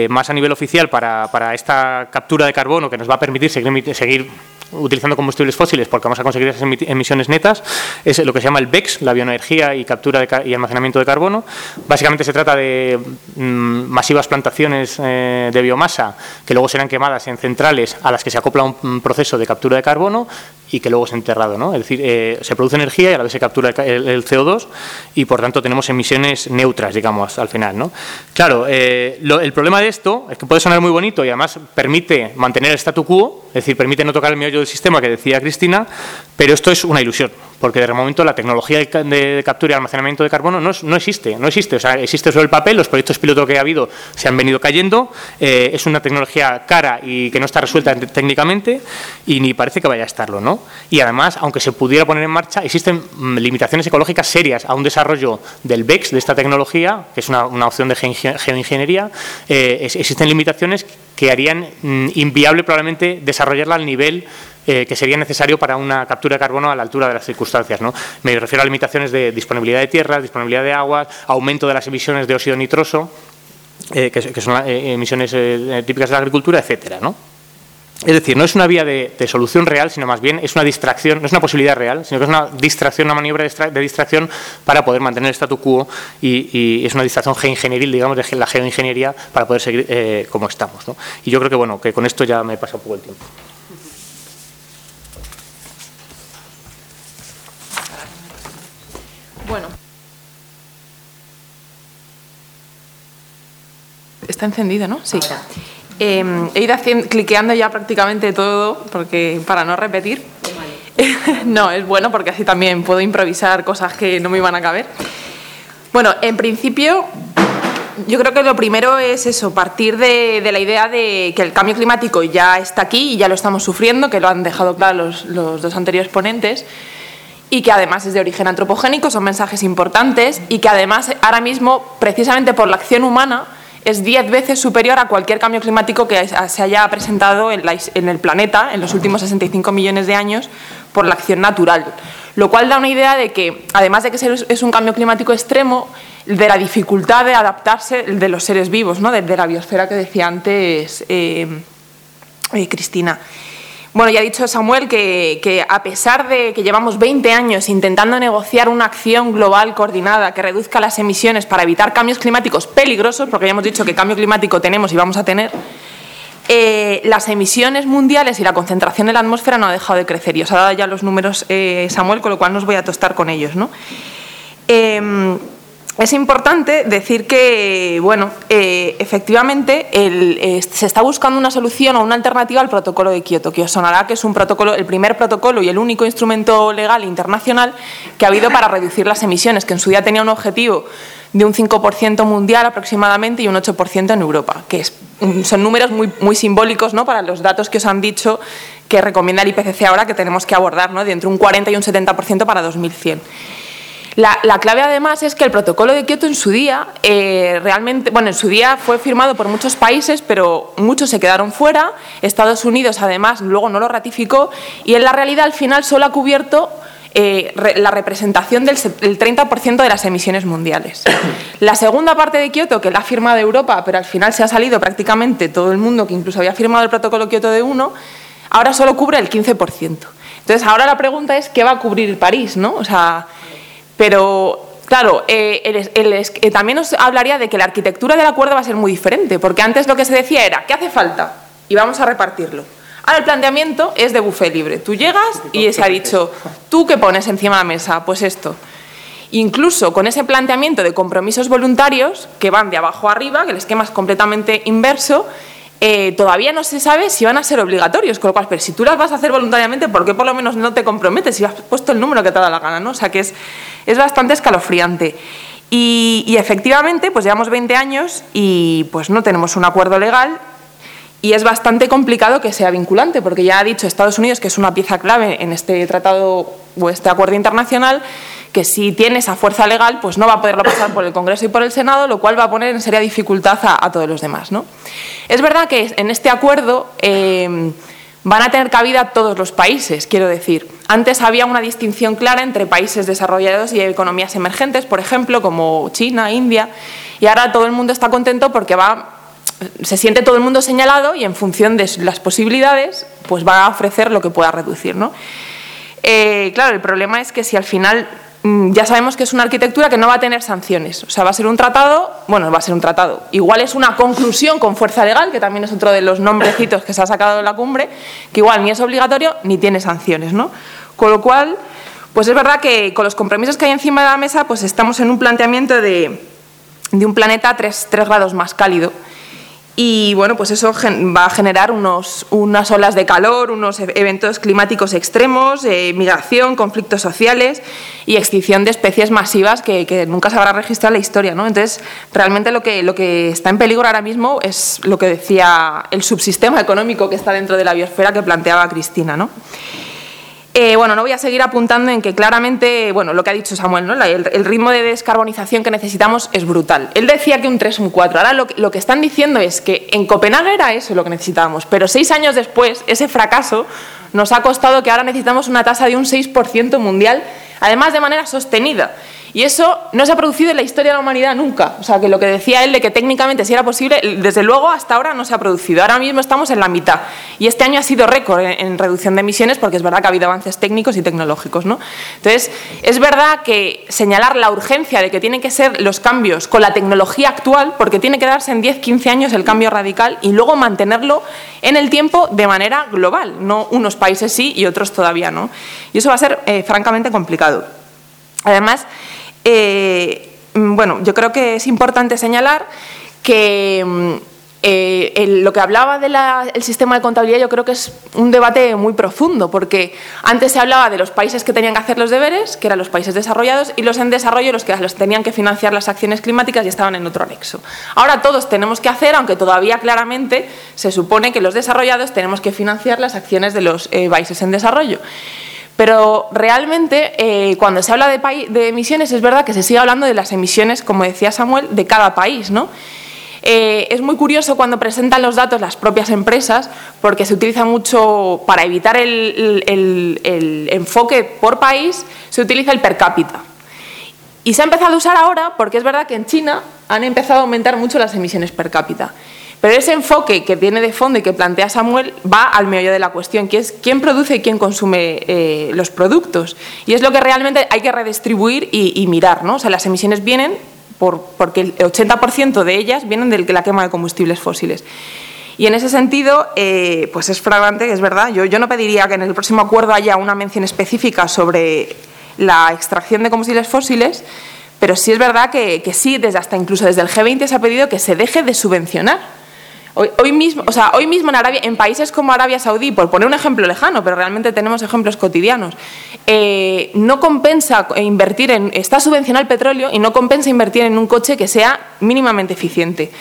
B: más a nivel oficial para, esta captura de carbono que nos va a permitir seguir utilizando combustibles fósiles porque vamos a conseguir esas emisiones netas, es lo que se llama el BEX, la bioenergía y captura y almacenamiento de carbono. Básicamente se trata de mm, masivas plantaciones eh, de biomasa que luego serán quemadas en centrales a las que se acopla un proceso de captura de carbono y que luego es enterrado. ¿no? Es decir, eh, se produce energía y a la vez se captura el, CO2 y por tanto tenemos emisiones neutras, digamos, al final. ¿no? Claro, eh, el problema de esto es que puede sonar muy bonito y además permite mantener el statu quo, es decir, permite no tocar el meollo del sistema que decía Cristina, pero esto es una ilusión porque de momento la tecnología de, captura y almacenamiento de carbono no, no, existe, no existe, o sea, existe sobre el papel, los proyectos piloto que ha habido se han venido cayendo, eh, es una tecnología cara y que no está resuelta técnicamente y ni parece que vaya a estarlo, ¿no? Y además, aunque se pudiera poner en marcha, existen mm, limitaciones ecológicas serias a un desarrollo del BEX, de esta tecnología, que es una, opción de geoingeniería, eh, existen limitaciones que harían mm, inviable probablemente desarrollarla al nivel eh, que sería necesario para una captura de carbono a la altura de las circunstancias. ¿no? Me refiero a limitaciones de disponibilidad de tierras, disponibilidad de aguas, aumento de las emisiones de óxido nitroso, eh, que, son eh, emisiones típicas de la agricultura, etcétera. ¿no? Es decir, no es una vía de, solución real, sino más bien es una distracción, no es una posibilidad real, sino que es una distracción, una maniobra de, distracción para poder mantener el statu quo y, es una distracción geoingenieril, digamos, de la geoingeniería para poder seguir como estamos. ¿no? Y yo creo que, bueno, que con esto ya me pasa un poco el tiempo.
C: Bueno. Está encendido, ¿no? Sí. Em, he ido cliqueando ya prácticamente todo porque para no repetir. no, es bueno porque así también puedo improvisar cosas que no me iban a caber. Bueno, en principio yo creo que lo primero es eso, partir de, la idea de que el cambio climático ya está aquí y ya lo estamos sufriendo, que lo han dejado claro los, los dos anteriores ponentes y que además es de origen antropogénico, son mensajes importantes y que además ahora mismo, precisamente por la acción humana, es diez veces superior a cualquier cambio climático que se haya presentado en, el planeta en los últimos 65 millones de años por la acción natural. Lo cual da una idea de que, además de que es un cambio climático extremo, de la dificultad de adaptarse de los seres vivos, ¿no? de, la biosfera que decía antes eh, eh, Cristina. Bueno, ya ha dicho Samuel que, a pesar de que llevamos 20 años intentando negociar una acción global coordinada que reduzca las emisiones para evitar cambios climáticos peligrosos, porque ya hemos dicho que cambio climático tenemos y vamos a tener, eh, las emisiones mundiales y la concentración en la atmósfera no ha dejado de crecer. Y os ha dado ya los números eh, Samuel, con lo cual no os voy a tostar con ellos. ¿no? Eh, es importante decir que, bueno, eh, efectivamente eh, se está buscando una solución o una alternativa al protocolo de Kioto, que os sonará que es un protocolo, el primer protocolo y el único instrumento legal internacional que ha habido para reducir las emisiones, que en su día tenía un objetivo de un 5% mundial aproximadamente y un 8% en Europa, que son números muy, muy simbólicos ¿no? para los datos que os han dicho que recomienda el IPCC ahora que tenemos que abordar, ¿no? de entre un 40 y un 70% para 2100. La, clave además es que el protocolo de Kioto en su día, eh, realmente, bueno, en su día fue firmado por muchos países, pero muchos se quedaron fuera. Estados Unidos además luego no lo ratificó y en la realidad al final solo ha cubierto eh, la representación del, 30% de las emisiones mundiales. La segunda parte de Kioto, que la ha firmado Europa, pero al final se ha salido prácticamente todo el mundo que incluso había firmado el protocolo Kioto de 1, ahora solo cubre el 15%. Entonces, ahora la pregunta es qué va a cubrir París, ¿no? O sea, pero Claro, eh, eh, también os hablaría de que la arquitectura del acuerdo va a ser muy diferente, porque antes lo que se decía era, ¿qué hace falta? Y vamos a repartirlo. Ahora el planteamiento es de buffet libre. Tú llegas y se ha dicho, ¿tú qué pones encima de la mesa? Pues esto. Incluso con ese planteamiento de compromisos voluntarios que van de abajo a arriba, que el esquema es completamente inverso, eh, todavía no se sabe si van a ser obligatorios, con lo cual, pero si tú las vas a hacer voluntariamente, ¿por qué por lo menos no te comprometes si has puesto el número que te da la gana? ¿no? O sea que es, es bastante escalofriante. Y, efectivamente, pues llevamos 20 años y pues no tenemos un acuerdo legal y es bastante complicado que sea vinculante, porque ya ha dicho Estados Unidos que es una pieza clave en este tratado o este acuerdo internacional que si tiene esa fuerza legal, pues no va a poderlo pasar por el Congreso y por el Senado, lo cual va a poner en seria dificultad a, todos los demás. ¿no? Es verdad que en este acuerdo eh, van a tener cabida todos los países, quiero decir. Antes había una distinción clara entre países desarrollados y economías emergentes, por ejemplo, como China, India, y ahora todo el mundo está contento porque va se siente todo el mundo señalado y en función de las posibilidades, pues va a ofrecer lo que pueda reducir. ¿no? Eh, claro, el problema es que si al final ya sabemos que es una arquitectura que no va a tener sanciones. O sea, va a ser un tratado, bueno, va a ser un tratado. Igual es una conclusión con fuerza legal, que también es otro de los nombrecitos que se ha sacado de la cumbre, que igual ni es obligatorio ni tiene sanciones, ¿no? Con lo cual, pues es verdad que con los compromisos que hay encima de la mesa, pues estamos en un planteamiento de, un planeta tres, tres grados más cálido. Y bueno, pues eso va a generar unos, unas olas de calor, unos e-, eventos climáticos extremos, eh, migración, conflictos sociales y extinción de especies masivas que, nunca se habrá registrado en la historia. ¿no? Entonces, realmente lo que, lo que está en peligro ahora mismo es lo que decía el subsistema económico que está dentro de la biosfera que planteaba Cristina. ¿no? Eh, bueno, no voy a seguir apuntando en que claramente, bueno, lo que ha dicho Samuel, ¿no? el, ritmo de descarbonización que necesitamos es brutal. Él decía que un 3 un 4. Ahora lo, lo, que están diciendo es que en Copenhague era eso lo que necesitábamos, pero seis años después, ese fracaso nos ha costado que ahora necesitamos una tasa de un 6% mundial, además de manera sostenida. Y eso no se ha producido en la historia de la humanidad nunca. O sea, que lo que decía él de que técnicamente sí era posible, desde luego hasta ahora no se ha producido. Ahora mismo estamos en la mitad. Y este año ha sido récord en, reducción de emisiones porque es verdad que ha habido avances técnicos y tecnológicos. ¿no? Entonces, es verdad que señalar la urgencia de que tienen que ser los cambios con la tecnología actual, porque tiene que darse en 10, 15 años el cambio radical y luego mantenerlo en el tiempo de manera global, no unos países sí y otros todavía no. Y eso va a ser eh, francamente complicado. Además, eh, mm, bueno, yo creo que es importante señalar que mm, eh, lo que hablaba del sistema de contabilidad yo creo que es un debate muy profundo, porque antes se hablaba de los países que tenían que hacer los deberes, que eran los países desarrollados, y los en desarrollo los que los tenían que financiar las acciones climáticas y estaban en otro anexo. Ahora todos tenemos que hacer, aunque todavía claramente se supone que los desarrollados tenemos que financiar las acciones de los eh, países en desarrollo. Pero realmente, eh, cuando se habla de, emisiones, es verdad que se sigue hablando de las emisiones, como decía Samuel, de cada país, ¿no? Eh, es muy curioso cuando presentan los datos las propias empresas, porque se utiliza mucho, para evitar el, el enfoque por país, se utiliza el per cápita. Y se ha empezado a usar ahora porque es verdad que en China han empezado a aumentar mucho las emisiones per cápita. Pero ese enfoque que viene de fondo y que plantea Samuel va al meollo de la cuestión, que es quién produce y quién consume eh, los productos. Y es lo que realmente hay que redistribuir y, mirar. ¿no? O sea, las emisiones vienen por, porque el 80% de ellas vienen de la quema de combustibles fósiles. Y en ese sentido, eh, pues es fragante, es verdad. Yo, yo no pediría que en el próximo acuerdo haya una mención específica sobre la extracción de combustibles fósiles, pero sí es verdad que, que sí, desde hasta incluso desde el G20 se ha pedido que se deje de subvencionar Hoy, mismo, o sea, hoy mismo en Arabia, en países como Arabia Saudí, por poner un ejemplo lejano, pero realmente tenemos ejemplos cotidianos, eh, no compensa invertir en, está subvencionado el petróleo y no compensa invertir en un coche que sea mínimamente eficiente.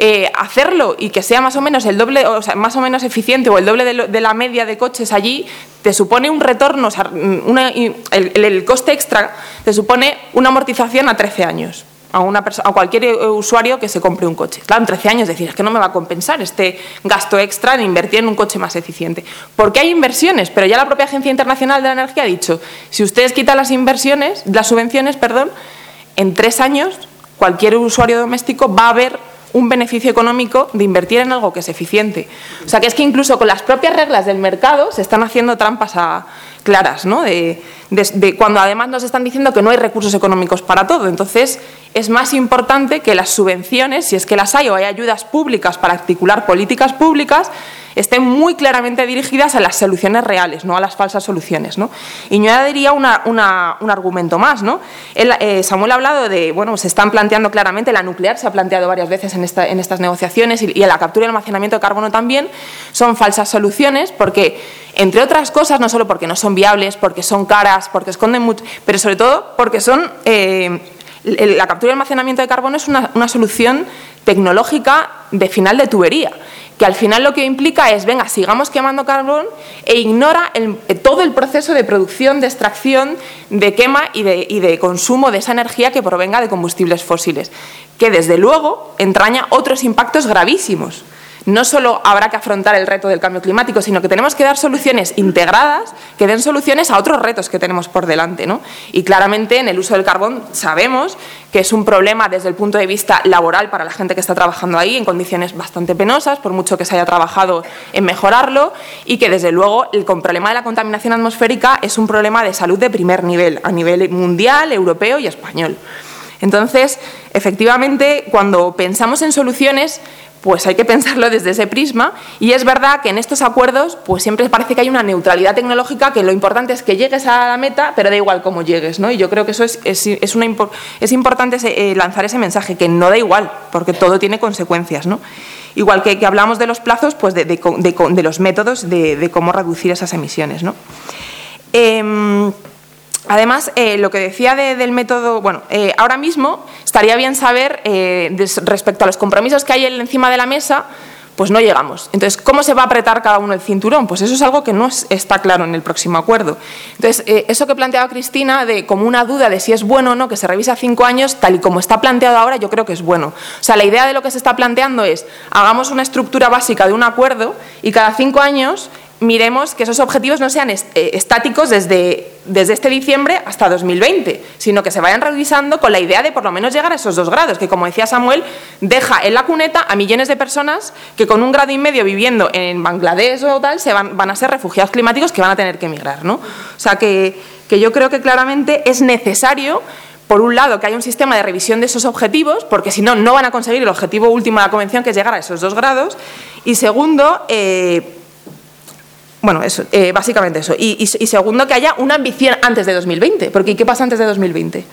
C: Eh, hacerlo y que sea más o menos el doble, o sea, más o menos eficiente o el doble de, la media de coches allí, te supone un retorno, o sea, el coste extra te supone una amortización a 13 años a, una a cualquier eh, usuario que se compre un coche. Claro, en 13 años decir, es que no me va a compensar este gasto extra en invertir en un coche más eficiente. Porque hay inversiones, pero ya la propia Agencia Internacional de la Energía ha dicho, si ustedes quitan las inversiones, las subvenciones, perdón, en tres años cualquier usuario doméstico va a ver un beneficio económico de invertir en algo que es eficiente. O sea que es que incluso con las propias reglas del mercado se están haciendo trampas claras, ¿no? De, cuando además nos están diciendo que no hay recursos económicos para todo. Entonces es más importante que las subvenciones, si es que las hay o hay ayudas públicas para articular políticas públicas, estén muy claramente dirigidas a las soluciones reales, no a las falsas soluciones. ¿no? Y yo añadiría una, un argumento más. ¿no? Eh, Samuel ha hablado de, bueno, se están planteando claramente, la nuclear se ha planteado varias veces en, esta, en estas negociaciones y, y la captura y almacenamiento de carbono también, son falsas soluciones porque, entre otras cosas, no solo porque no son viables, porque son caras, porque esconden mucho, pero sobre todo porque son... Eh, la captura y almacenamiento de carbono es una, una, solución tecnológica de final de tubería que al final lo que implica es, venga, sigamos quemando carbón e ignora todo el proceso de producción, de extracción, de quema y de, consumo de esa energía que provenga de combustibles fósiles, que desde luego entraña otros impactos gravísimos no solo habrá que afrontar el reto del cambio climático, sino que tenemos que dar soluciones integradas que den soluciones a otros retos que tenemos por delante. ¿no? Y claramente en el uso del carbón sabemos que es un problema desde el punto de vista laboral para la gente que está trabajando ahí en condiciones bastante penosas, por mucho que se haya trabajado en mejorarlo, y que desde luego el problema de la contaminación atmosférica es un problema de salud de primer nivel, a nivel mundial, europeo y español. Entonces, efectivamente, cuando pensamos en soluciones, pues hay que pensarlo desde ese prisma y es verdad que en estos acuerdos pues siempre parece que hay una neutralidad tecnológica que lo importante es que llegues a la meta pero da igual cómo llegues ¿no? y yo creo que eso es, es, una, es importante eh, lanzar ese mensaje que no da igual porque todo tiene consecuencias ¿no? igual que, que hablamos de los plazos pues de, de, de los métodos de, cómo reducir esas emisiones ¿no? Em, Además, eh, lo que decía del método, bueno, eh, ahora mismo estaría bien saber eh, respecto a los compromisos que hay encima de la mesa, pues no llegamos. Entonces, ¿cómo se va a apretar cada uno el cinturón? Pues eso es algo que no está claro en el próximo acuerdo. Entonces, eso que planteaba Cristina, de como una duda de si es bueno o no que se revise a cinco años, tal y como está planteado ahora, yo creo que es bueno. O sea, la idea de lo que se está planteando es, hagamos una estructura básica de un acuerdo y cada cinco años miremos que esos objetivos no sean eh, estáticos desde, desde este diciembre hasta 2020, sino que se vayan revisando con la idea de por lo menos llegar a esos dos grados, que como decía Samuel, deja en la cuneta a millones de personas que con un grado y medio viviendo en Bangladesh o tal se van, van a ser refugiados climáticos que van a tener que emigrar. ¿no? O sea que, que yo creo que claramente es necesario por un lado, que haya un sistema de revisión de esos objetivos, porque si no, no van a conseguir el objetivo último de la Convención, que es llegar a esos dos grados. Y segundo, eh, bueno, eso, eh, básicamente eso. Y, segundo, que haya una ambición antes de 2020. Porque ¿qué pasa antes de 2020?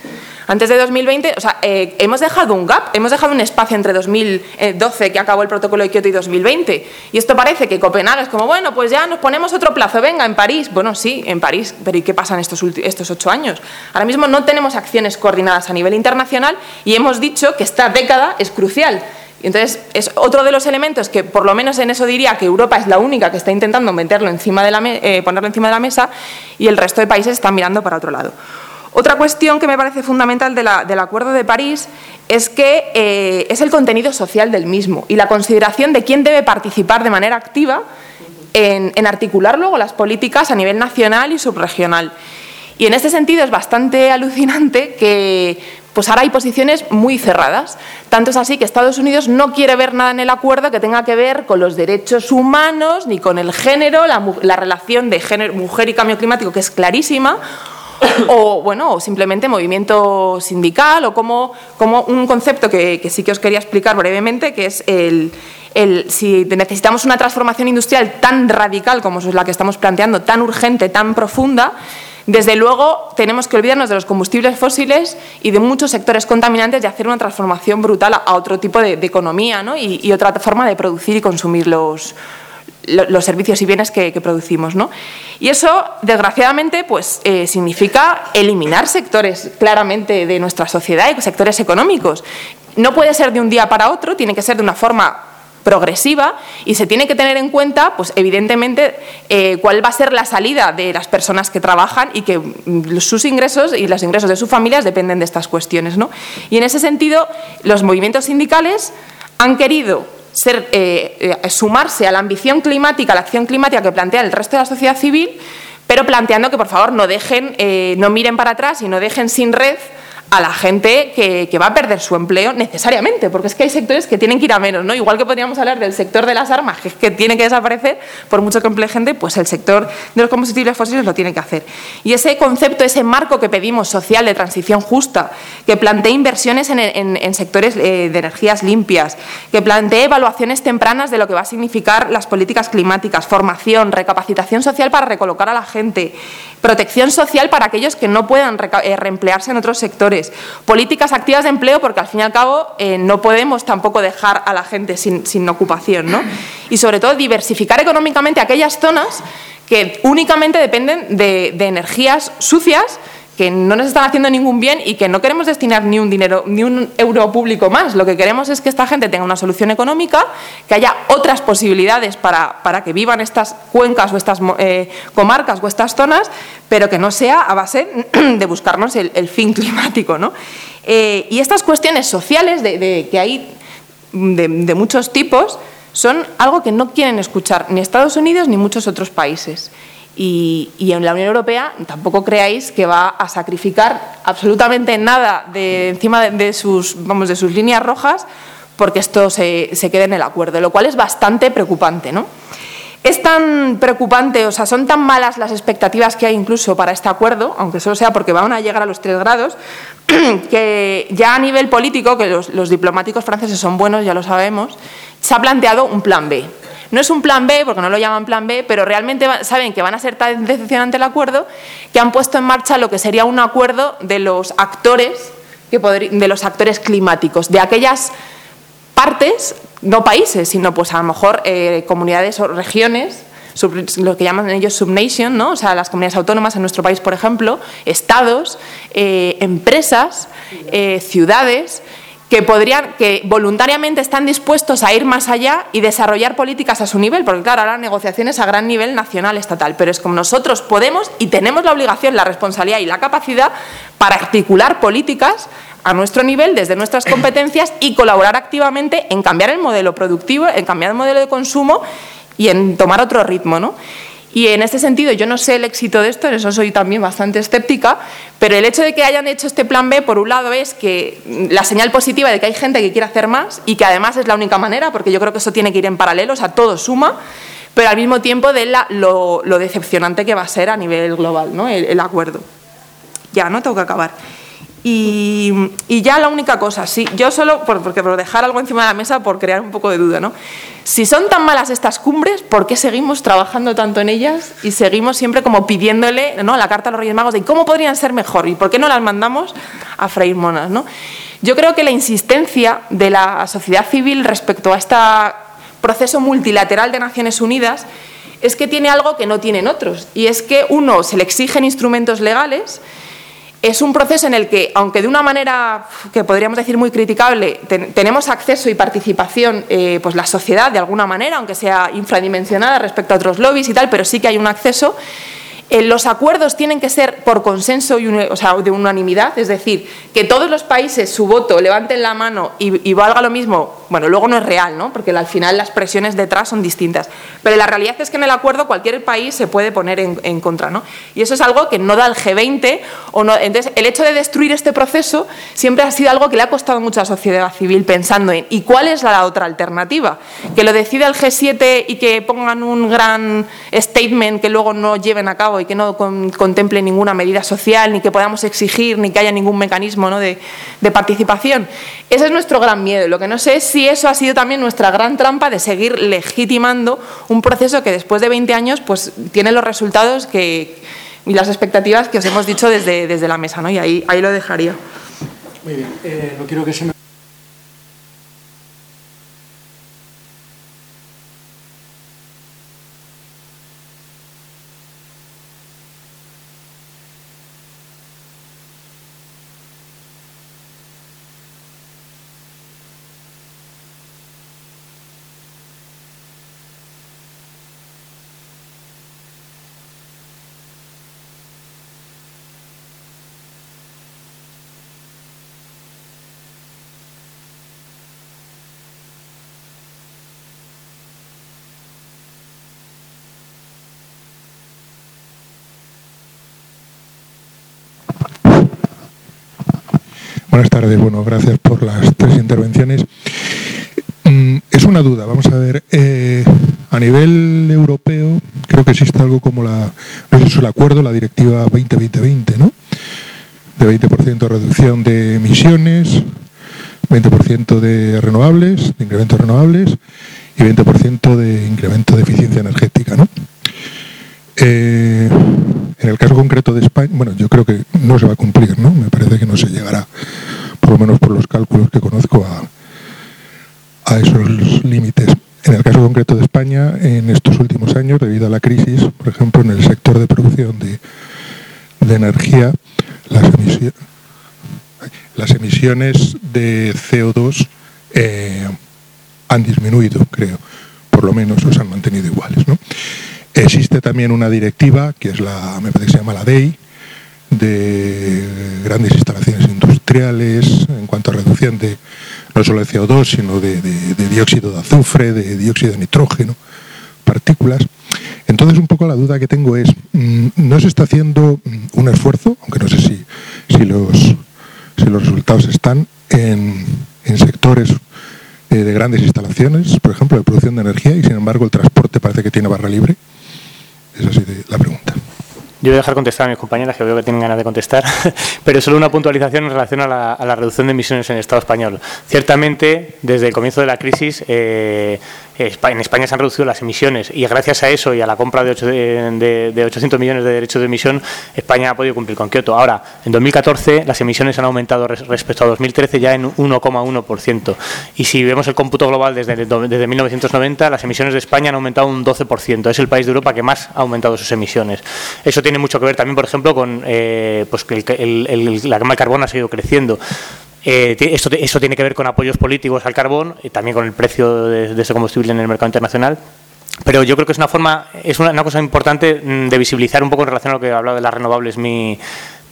C: Antes de 2020, o sea, eh, hemos dejado un gap, hemos dejado un espacio entre 2012, que acabó el protocolo de Kioto, y 2020. Y esto parece que Copenhague es como, bueno, pues ya nos ponemos otro plazo, venga, en París. Bueno, sí, en París, pero ¿y qué pasa en estos, estos ocho años? Ahora mismo no tenemos acciones coordinadas a nivel internacional y hemos dicho que esta década es crucial. Entonces, es otro de los elementos que, por lo menos en eso diría que Europa es la única que está intentando meterlo encima de la eh, ponerlo encima de la mesa y el resto de países están mirando para otro lado. Otra cuestión que me parece fundamental del Acuerdo de París es que eh, es el contenido social del mismo y la consideración de quién debe participar de manera activa en, en articular luego las políticas a nivel nacional y subregional. Y en este sentido es bastante alucinante que pues ahora hay posiciones muy cerradas. Tanto es así que Estados Unidos no quiere ver nada en el acuerdo que tenga que ver con los derechos humanos, ni con el género, la, relación de género, mujer y cambio climático, que es clarísima, o bueno, simplemente movimiento sindical, o como, como un concepto que, que, sí que os quería explicar brevemente, que es el, el, si necesitamos una transformación industrial tan radical como es la que estamos planteando, tan urgente, tan profunda, desde luego, tenemos que olvidarnos de los combustibles fósiles y de muchos sectores contaminantes y hacer una transformación brutal a otro tipo de, economía ¿no? y, otra forma de producir y consumir los, los servicios y bienes que, producimos. ¿no? Y eso, desgraciadamente, pues, eh, significa eliminar sectores claramente de nuestra sociedad y sectores económicos. No puede ser de un día para otro, tiene que ser de una forma progresiva y se tiene que tener en cuenta, pues evidentemente, eh, cuál va a ser la salida de las personas que trabajan y que mm, sus ingresos y los ingresos de sus familias dependen de estas cuestiones. ¿no? Y en ese sentido, los movimientos sindicales han querido eh, eh, sumarse a la ambición climática, a la acción climática que plantea el resto de la sociedad civil, pero planteando que por favor no dejen, no miren para atrás y no dejen sin red a la gente que, va a perder su empleo necesariamente, porque es que hay sectores que tienen que ir a menos, ¿no? Igual que podríamos hablar del sector de las armas, que tiene que desaparecer, por mucho que emplee gente, pues el sector de los combustibles fósiles lo tiene que hacer. Y ese concepto, ese marco que pedimos social de transición justa, que plantee inversiones en, sectores eh, de energías limpias, que plantee evaluaciones tempranas de lo que va a significar las políticas climáticas, formación, recapacitación social para recolocar a la gente, protección social para aquellos que no puedan eh, reemplearse en otros sectores, políticas activas de empleo, porque al fin y al cabo eh, no podemos tampoco dejar a la gente sin, ocupación, ¿no? y sobre todo diversificar económicamente aquellas zonas que únicamente dependen de energías sucias que no nos están haciendo ningún bien y que no queremos destinar ni un dinero, ni un euro público más. Lo que queremos es que esta gente tenga una solución económica, que haya otras posibilidades para, para que vivan estas cuencas o estas eh, comarcas o estas zonas, pero que no sea a base de buscarnos el, fin climático. ¿no? Eh, y estas cuestiones sociales de, que hay de, de muchos tipos son algo que no quieren escuchar ni Estados Unidos ni muchos otros países. Y, en la Unión Europea tampoco creáis que va a sacrificar absolutamente nada de encima de, sus, vamos, de sus líneas rojas porque esto se, quede en el acuerdo, lo cual es bastante preocupante. ¿no? es tan preocupante, o sea, son tan malas las expectativas que hay incluso para este acuerdo, aunque solo sea porque van a llegar a los tres grados, que ya a nivel político, que los, diplomáticos franceses son buenos, ya lo sabemos, se ha planteado un plan B. No es un plan B, porque no lo llaman plan B, pero realmente saben que van a ser tan decepcionante el acuerdo que han puesto en marcha lo que sería un acuerdo de los actores, de los actores climáticos, de aquellas partes, no países, sino pues a lo mejor eh, comunidades o regiones lo que llaman ellos subnation, ¿no? o sea, las comunidades autónomas en nuestro país, por ejemplo, estados, eh, empresas, eh, ciudades, que podrían, que voluntariamente están dispuestos a ir más allá y desarrollar políticas a su nivel, porque claro, ahora negociaciones a gran nivel nacional, estatal, pero es como nosotros podemos y tenemos la obligación, la responsabilidad y la capacidad para articular políticas a nuestro nivel, desde nuestras competencias y colaborar activamente en cambiar el modelo productivo, en cambiar el modelo de consumo y en tomar otro ritmo, ¿no? Y en este sentido, yo no sé el éxito de esto, en eso soy también bastante escéptica, pero el hecho de que hayan hecho este plan B, por un lado, es que la señal positiva de que hay gente que quiere hacer más y que además es la única manera, porque yo creo que eso tiene que ir en paralelo, o sea, todo suma, pero al mismo tiempo de la, lo, decepcionante que va a ser a nivel global, ¿no? el, el acuerdo. Ya, ¿no? Tengo que acabar. Y, ya la única cosa, sí, yo solo, por, porque por dejar algo encima de la mesa, por crear un poco de duda, ¿no? Si son tan malas estas cumbres, ¿por qué seguimos trabajando tanto en ellas y seguimos siempre como pidiéndole ¿no? la carta a los Reyes Magos de cómo podrían ser mejor y por qué no las mandamos a freír monas, ¿no? Yo creo que la insistencia de la sociedad civil respecto a este proceso multilateral de Naciones Unidas es que tiene algo que no tienen otros, y es que uno se le exigen instrumentos legales es un proceso en el que, aunque de una manera que podríamos decir muy criticable, tenemos acceso y participación, eh, pues la sociedad de alguna manera, aunque sea infradimensionada respecto a otros lobbies y tal, pero sí que hay un acceso. Eh, los acuerdos tienen que ser por consenso y o sea, de unanimidad, es decir, que todos los países su voto levanten la mano y, valga lo mismo. Bueno, luego no es real, ¿no? porque al final las presiones detrás son distintas. Pero la realidad es que en el acuerdo cualquier país se puede poner en, contra. ¿no? Y eso es algo que no da el G20. O no, entonces, el hecho de destruir este proceso siempre ha sido algo que le ha costado mucho a la sociedad civil pensando en ¿y cuál es la otra alternativa? Que lo decida el G7 y que pongan un gran statement que luego no lleven a cabo y que no contemple ninguna medida social, ni que podamos exigir, ni que haya ningún mecanismo de, participación. Ese es nuestro gran miedo. Lo que no sé es si eso ha sido también nuestra gran trampa de seguir legitimando un proceso que después de 20 años pues, tiene los resultados que, y las expectativas que os hemos dicho desde, desde la mesa. ¿no? Y ahí, ahí lo dejaría.
D: Muy bien. Eh, no quiero que se me Buenas tardes, bueno, gracias por las tres intervenciones. Mm, es una duda, vamos a ver, eh, a nivel europeo creo que existe algo como la, es el acuerdo, la directiva 2020, ¿no? De 20% de reducción de emisiones, 20% de renovables, de incrementos renovables y 20% de incremento de eficiencia energética, ¿no? Eh, en el caso concreto de España, bueno, yo creo que no se va a cumplir, ¿no? Me parece que no se llegará, por lo menos por los cálculos que conozco, a, esos límites. En el caso concreto de España, en estos últimos años, debido a la crisis, por ejemplo, en el sector de producción de, energía, las emisiones de CO2 eh, han disminuido, creo, por lo menos, o se han mantenido iguales. ¿no? Existe también una directiva, que es la, me parece que se llama la DEI, de grandes instalaciones industriales en cuanto a reducción de no solo de CO2, sino de, dióxido de azufre, de dióxido de nitrógeno, partículas. Entonces, un poco la duda que tengo es, mm, ¿no se está haciendo mm, un esfuerzo, aunque no sé si, si, los, si los resultados están en, en sectores eh, de grandes instalaciones, por ejemplo, de producción de energía, y sin embargo el transporte parece que tiene barra libre. Esa es la pregunta.
B: Yo voy a dejar contestar a mis compañeras que veo que tienen ganas de contestar, pero solo una puntualización en relación a la, reducción de emisiones en el Estado español. Ciertamente, desde el comienzo de la crisis, eh, en España se han reducido las emisiones y gracias a eso y a la compra de, de, 800 millones de derechos de emisión, España ha podido cumplir con Kioto. Ahora, en 2014 las emisiones han aumentado respecto a 2013 ya en 1,1%. Y si vemos el cómputo global desde, desde 1990, las emisiones de España han aumentado un 12%. Es el país de Europa que más ha aumentado sus emisiones. Eso tiene mucho que ver también, por ejemplo, con eh, pues que la quema de carbono ha seguido creciendo. Eh, esto, eso tiene que ver con apoyos políticos al carbón y también con el precio de, ese combustible en el mercado internacional. Pero yo creo que es una forma, es una, cosa importante mm, de visibilizar un poco en relación a lo que hablado de las renovables mi,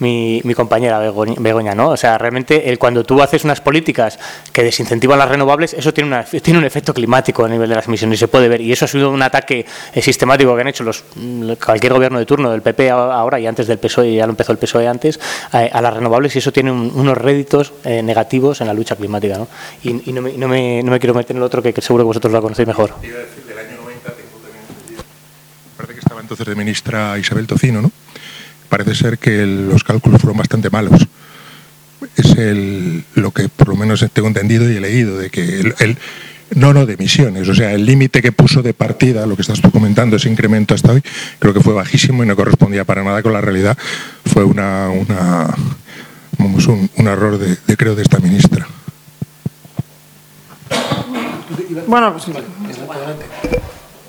B: mi, compañera Begoña, ¿no? O sea, realmente el, cuando tú haces unas políticas que desincentivan las renovables, eso tiene, una, un efecto climático a nivel de las emisiones y se puede ver. Y eso ha sido un ataque eh, sistemático que han hecho los, mm, cualquier gobierno de turno, del PP ahora y antes del PSOE, ya lo empezó el PSOE antes, a, las renovables y eso tiene unos réditos eh, negativos en la lucha climática, ¿no? Y, no, me, no, me, no, me, quiero meter en el otro que, seguro que vosotros lo conocéis mejor.
D: Parece que estaba entonces de ministra Isabel Tocino, ¿no? Parece ser que los cálculos fueron bastante malos. Es el, lo que por lo menos tengo entendido y he leído, de que el, no, no, de emisiones. O sea, el límite que puso de partida, lo que estás tú comentando, ese incremento hasta hoy, creo que fue bajísimo y no correspondía para nada con la realidad. Fue una, una un, un, error de, de, creo, de esta ministra.
C: Bueno, pues...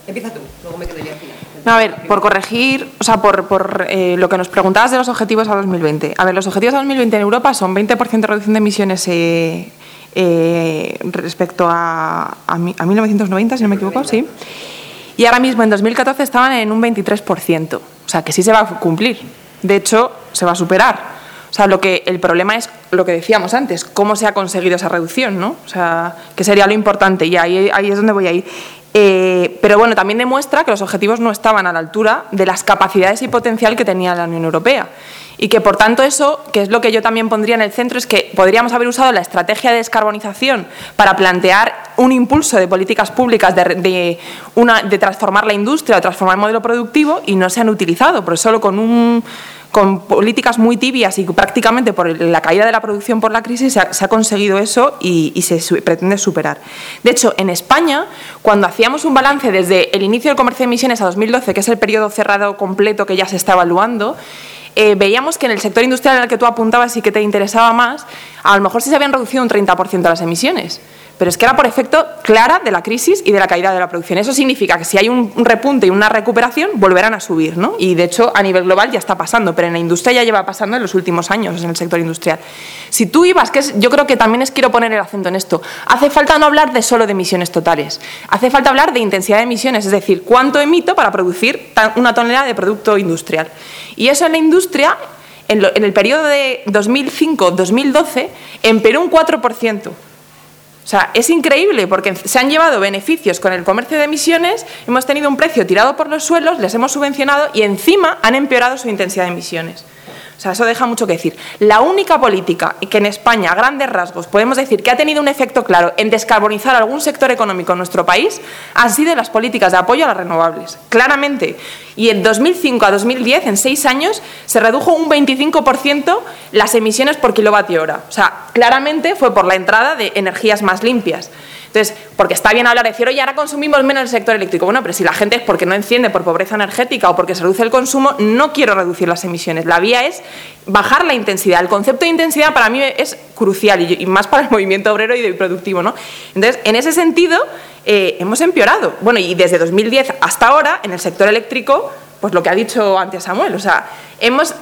C: Empieza tú, luego me quedo yo a ver, por corregir, o sea, por, eh, lo que nos preguntabas de los objetivos a 2020. A ver, los objetivos a 2020 en Europa son 20% de reducción de emisiones eh, eh, respecto a, a, 1990, si no me equivoco, sí. Y ahora mismo, en 2014, estaban en un 23%. O sea, que sí se va a cumplir. De hecho, se va a superar. O sea, lo que, el problema es lo que decíamos antes, cómo se ha conseguido esa reducción, ¿no? O sea, que sería lo importante y ahí es donde voy a ir. Eh, pero bueno, también demuestra que los objetivos no estaban a la altura de las capacidades y potencial que tenía la Unión Europea. Y que por tanto eso, que es lo que yo también pondría en el centro, es que podríamos haber usado la estrategia de descarbonización para plantear un impulso de políticas públicas de, una, de transformar la industria o transformar el modelo productivo y no se han utilizado, porque solo con un con políticas muy tibias y prácticamente por la caída de la producción por la crisis se ha, conseguido eso y, se pretende superar. De hecho, en España, cuando hacíamos un balance desde el inicio del comercio de emisiones a 2012, que es el periodo cerrado completo que ya se está evaluando, eh, veíamos que en el sector industrial al que tú apuntabas y que te interesaba más, a lo mejor sí se habían reducido un 30% las emisiones pero es que era por efecto clara de la crisis y de la caída de la producción. Eso significa que si hay un repunte y una recuperación, volverán a subir, ¿no? Y de hecho, a nivel global ya está pasando, pero en la industria ya lleva pasando en los últimos años, en el sector industrial. Si tú ibas, que yo creo que también es quiero poner el acento en esto, hace falta no hablar de solo de emisiones totales, hace falta hablar de intensidad de emisiones, es decir, cuánto emito para producir una tonelada de producto industrial. Y eso en la industria en, el periodo de 2005-2012 empeoró un 4%. O sea, es increíble porque se han llevado beneficios con el comercio de emisiones, hemos tenido un precio tirado por los suelos, les hemos subvencionado y encima han empeorado su intensidad de emisiones. O sea, eso deja mucho que decir. La única política que en España, a grandes rasgos, podemos decir que ha tenido un efecto claro en descarbonizar algún sector económico en nuestro país, han sido las políticas de apoyo a las renovables. Claramente. Y en 2005 a 2010, en seis años, se redujo un 25% las emisiones por kilovatio hora. O sea, claramente fue por la entrada de energías más limpias. Entonces, porque está bien hablar de decir, oye, ahora consumimos menos el sector eléctrico. Bueno, pero si la gente es porque no enciende por pobreza energética o porque se reduce el consumo, no quiero reducir las emisiones. La vía es bajar la intensidad. El concepto de intensidad para mí es crucial y, más para el movimiento obrero y productivo. ¿no? Entonces, en ese sentido, eh, hemos empeorado. Bueno, y desde 2010 hasta ahora, en el sector eléctrico, pues lo que ha dicho antes Samuel, o sea, hemos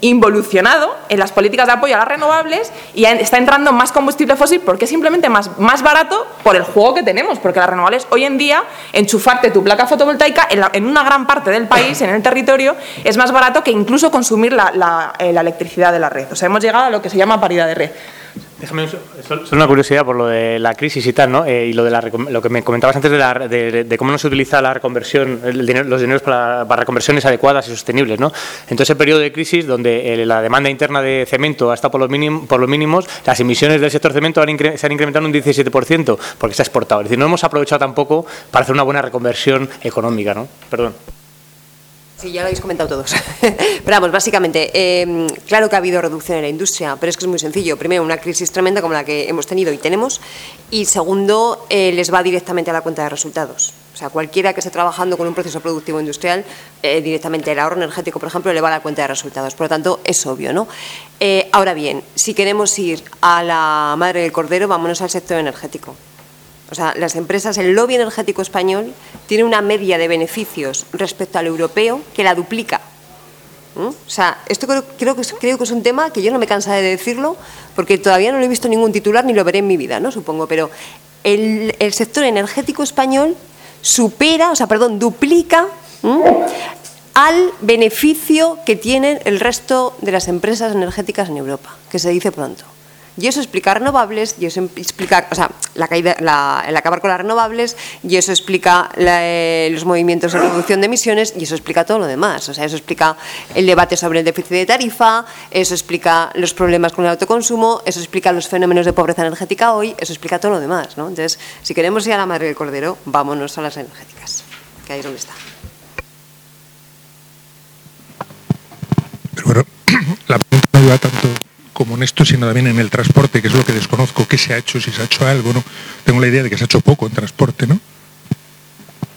C: involucionado en las políticas de apoyo a las renovables y está entrando más combustible fósil porque es simplemente más, más barato por el juego que tenemos, porque las renovables hoy en día, enchufarte tu placa fotovoltaica en, una gran parte del país, en el territorio, es más barato que incluso consumir la, la, eh, la electricidad de la red. O sea, hemos llegado a lo que se llama paridad de red.
B: Déjame solo una curiosidad por lo de la crisis y tal, ¿no? Eh, y lo de lo que me comentabas antes de, cómo no se utiliza la reconversión, los dineros para, reconversiones adecuadas y sostenibles, ¿no? Entonces, el periodo de crisis donde eh, la demanda interna de cemento ha estado por los, mínimos, por los mínimos, las emisiones del sector cemento se han incrementado un 17% porque se ha exportado. Es decir, no hemos aprovechado tampoco para hacer una buena reconversión económica, ¿no? Perdón.
A: Sí, ya lo habéis comentado todos. pero vamos, básicamente, em, claro que ha habido reducción en la industria, pero es que es muy sencillo. Primero, una crisis tremenda como la que hemos tenido y tenemos. Y segundo, eh, les va directamente a la cuenta de resultados. O sea, cualquiera que esté trabajando con un proceso productivo industrial, eh, directamente el ahorro energético, por ejemplo, le va a la cuenta de resultados. Por lo tanto, es obvio, ¿no? Eh, ahora bien, si queremos ir a la madre del cordero, vámonos al sector energético. O sea, las empresas, el lobby energético español tiene una media de beneficios respecto al europeo que la duplica. ¿Mm? O sea, esto creo, que, es un tema que yo no me cansa de decirlo porque todavía no lo he visto ningún titular ni lo veré en mi vida, ¿no? Supongo, pero el, sector energético español supera, o sea, perdón, duplica al beneficio que tienen el resto de las empresas energéticas en Europa, que se dice pronto. Y eso explica renovables, y eso explica, o sea, la caída, el acabar con las renovables, y eso explica eh, los movimientos de reducción de emisiones, y eso explica todo lo demás. O sea, eso explica el debate sobre el déficit de tarifa, eso explica los problemas con el autoconsumo, eso explica los fenómenos de pobreza energética hoy, eso explica todo lo demás. ¿no? Entonces, si queremos ir a la madre del cordero, vámonos a las energéticas, que ahí es donde está.
D: Pero bueno, la pregunta iba tanto como en esto, sino también en el transporte, que es lo que desconozco, qué se ha hecho, si se ha hecho algo, ¿no? Tengo la idea de que se ha hecho poco en transporte, ¿no?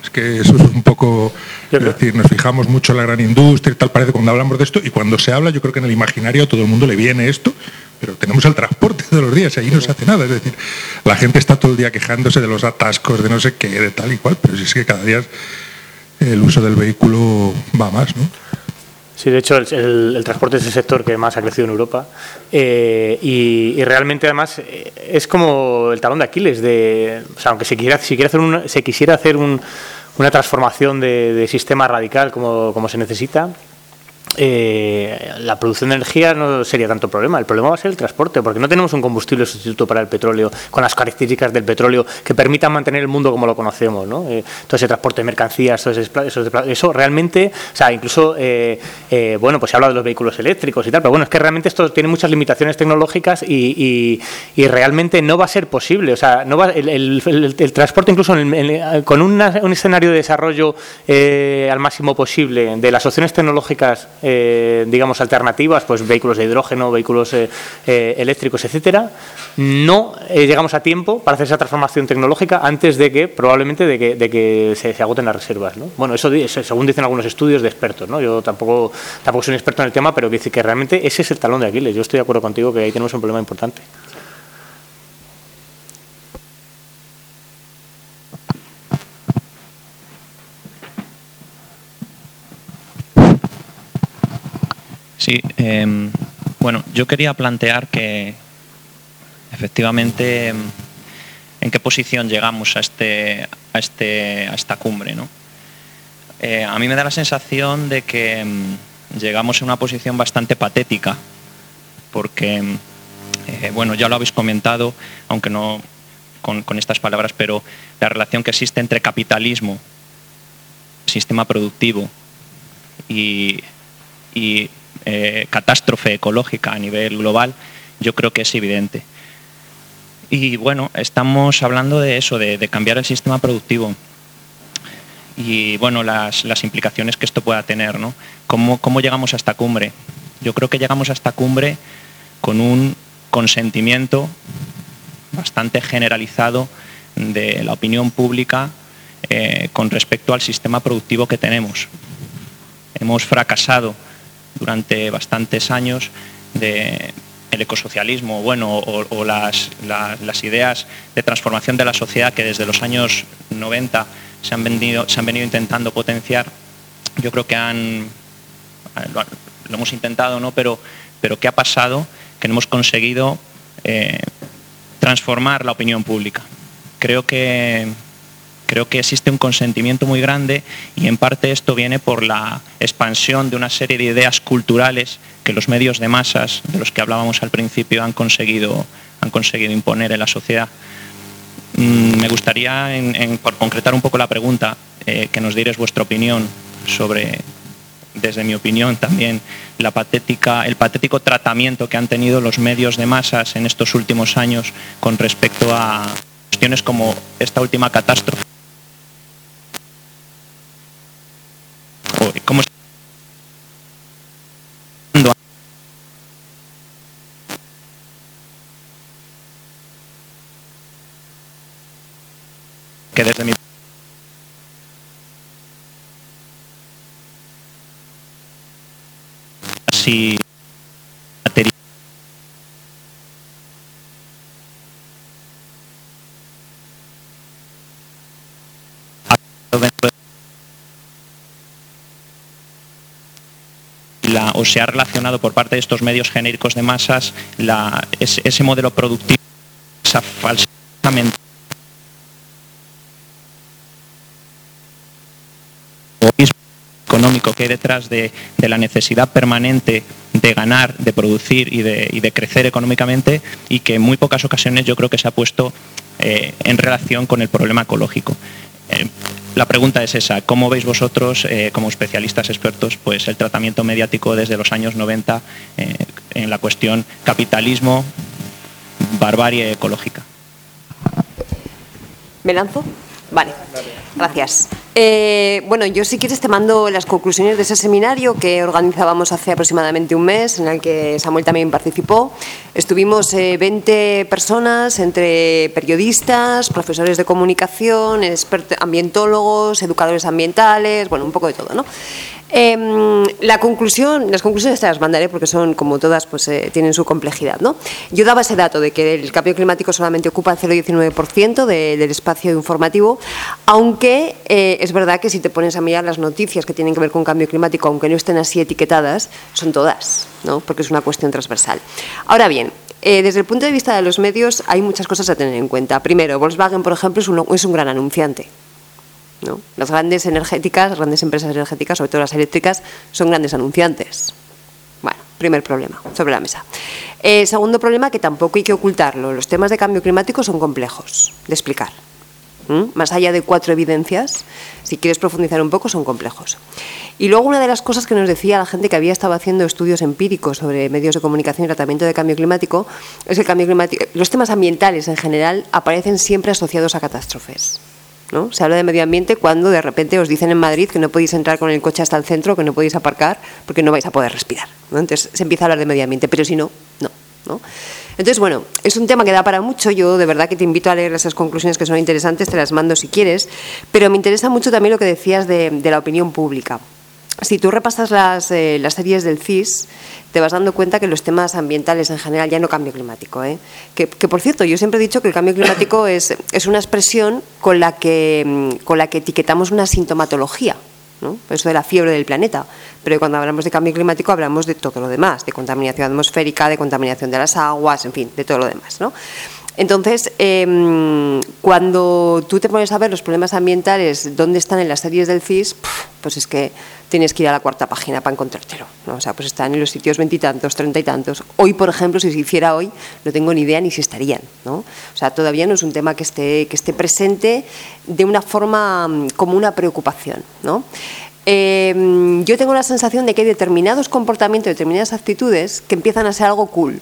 D: Es que eso es un poco, es decir, nos fijamos mucho en la gran industria y tal, parece cuando hablamos de esto, y cuando se habla, yo creo que en el imaginario a todo el mundo le viene esto, pero tenemos el transporte todos los días y ahí no se hace nada. Es decir, la gente está todo el día quejándose de los atascos, de no sé qué, de tal y cual, pero si es que cada día el uso del vehículo va más, ¿no?
B: Sí, de hecho el, transporte es el sector que más ha crecido en Europa eh, y, realmente además eh, es como el talón de Aquiles de, o sea, aunque se quiera, si hacer se quisiera hacer una transformación de, de, sistema radical como, como se necesita, eh, la producción de energía no sería tanto problema. El problema va a ser el transporte, porque no tenemos un combustible sustituto para el petróleo con las características del petróleo que permitan mantener el mundo como lo conocemos. ¿no? Eh, todo ese transporte de mercancías, todo eso, realmente, o sea, incluso, eh, eh, bueno, pues se habla de los vehículos eléctricos y tal, pero bueno, es que realmente esto tiene muchas limitaciones tecnológicas y, realmente no va a ser posible. O sea, no va, el, transporte, incluso con un escenario de desarrollo al máximo posible de las opciones tecnológicas eh, digamos, alternativas, pues vehículos de hidrógeno, vehículos eh, eh, eléctricos, etcétera, no llegamos a tiempo para hacer esa transformación tecnológica antes de que, probablemente, de que, se, agoten las reservas. Bueno, eso, según dicen algunos estudios de expertos, ¿no? Yo tampoco, tampoco soy un experto en el tema, pero dice que realmente ese es el talón de Aquiles. Yo estoy de acuerdo contigo que ahí tenemos un problema importante.
E: Sí, em, bueno, yo quería plantear que efectivamente en qué posición llegamos a, este, a, este, a esta cumbre. ¿no? Eh, a mí me da la sensación de que em, llegamos a una posición bastante patética, porque, em, eh, bueno, ya lo habéis comentado, aunque no con, estas palabras, pero la relación que existe entre capitalismo, sistema productivo y eh, catástrofe ecológica a nivel global, yo creo que es evidente. Y bueno, estamos hablando de eso, de, cambiar el sistema productivo y bueno, las, implicaciones que esto pueda tener. ¿no? ¿Cómo, ¿Cómo llegamos a esta cumbre? Yo creo que llegamos a esta cumbre con un consentimiento bastante generalizado de la opinión pública eh, con respecto al sistema productivo que tenemos. Hemos fracasado durante bastantes años de el ecosocialismo bueno, o, las, ideas de transformación de la sociedad que desde los años 90 se han, venido, se han venido intentando potenciar, yo creo que han, lo, hemos intentado, ¿no? pero, pero ¿qué ha pasado? Que no hemos conseguido eh, transformar la opinión pública. Creo que, creo que existe un consentimiento muy grande y en parte esto viene por la expansión de una serie de ideas culturales que los medios de masas, de los que hablábamos al principio, han conseguido, han conseguido imponer en la sociedad. Mm, me gustaría, por concretar un poco la pregunta, eh, que nos dierais vuestra opinión sobre, desde mi opinión también, la patética, el patético tratamiento que han tenido los medios de masas en estos últimos años con respecto a cuestiones como esta última catástrofe. ¿Cómo que desde mi así la, o se ha relacionado por parte de estos medios genéricos de masas la, ese, ese modelo productivo, esa falsa económico que hay detrás de, la necesidad permanente de ganar, de producir y de, crecer económicamente y que en muy pocas ocasiones yo creo que se ha puesto eh, en relación con el problema ecológico. Eh, la pregunta es esa, ¿cómo veis vosotros, eh, como especialistas expertos, pues el tratamiento mediático desde los años 90 en la cuestión capitalismo, barbarie ecológica?
A: ¿Me lanzo? Vale, gracias. Eh, bueno, yo si quieres te mando las conclusiones de ese seminario que organizábamos hace aproximadamente un mes, en el que Samuel también participó. Estuvimos 20 eh, personas, entre periodistas, profesores de comunicación, ambientólogos, educadores ambientales, bueno, un poco de todo, ¿no? Em, la conclusión, las conclusiones te las mandaré porque son, como todas, pues eh, tienen su complejidad. ¿no? Yo daba ese dato de que el cambio climático solamente ocupa el 0,19% del espacio informativo, aunque eh, es verdad que si te pones a mirar las noticias que tienen que ver con cambio climático, aunque no estén así etiquetadas, son todas, ¿no? porque es una cuestión transversal. Ahora bien, eh, desde el punto de vista de los medios hay muchas cosas a tener en cuenta. Primero, Volkswagen, por ejemplo, es un gran anunciante. Las grandes energéticas, grandes empresas energéticas, sobre todo las eléctricas, son grandes anunciantes. Bueno, primer problema sobre la mesa. Eh, segundo problema, que tampoco hay que ocultarlo. Los temas de cambio climático son complejos de explicar. Más allá de cuatro evidencias, si quieres profundizar un poco, son complejos. Y luego una de las cosas que nos decía la gente que había estado haciendo estudios empíricos sobre medios de comunicación y tratamiento de cambio climático, es que el cambio climático, los temas ambientales en general aparecen siempre asociados a catástrofes. Se habla de medio ambiente cuando de repente os dicen en Madrid que no podéis entrar con el coche hasta el centro, que no podéis aparcar porque no vais a poder respirar. Entonces se empieza a hablar de medio ambiente, pero si no, no. Entonces, bueno, es un tema que da para mucho. Yo de verdad que te invito a leer esas conclusiones que son interesantes, te las mando si quieres, pero me interesa mucho también lo que decías de la opinión pública. Si tú repasas las, eh, las, series del CIS, te vas dando cuenta que los temas ambientales en general, ya no cambio climático, ¿eh? que, por cierto, yo siempre he dicho que el cambio climático es, es una expresión con la, que, mm, con la que etiquetamos una sintomatología, ¿no? eso de la fiebre del planeta. Pero cuando hablamos de cambio climático hablamos de todo lo demás, de contaminación atmosférica, de contaminación de las aguas, en fin, de todo lo demás. ¿no? Entonces, em, cuando tú te pones a ver los problemas ambientales, dónde están en las series del CIS, pues es que tienes que ir a la cuarta página para encontrártelo. ¿no? O sea, pues están en los sitios veintitantos, treinta y tantos. Hoy, por ejemplo, si se hiciera hoy, no tengo ni idea ni si estarían. ¿no? O sea, todavía no es un tema que esté, que esté presente de una forma mm, como una preocupación. ¿no? Em, yo tengo la sensación de que hay determinados comportamientos, determinadas actitudes que empiezan a ser algo cool.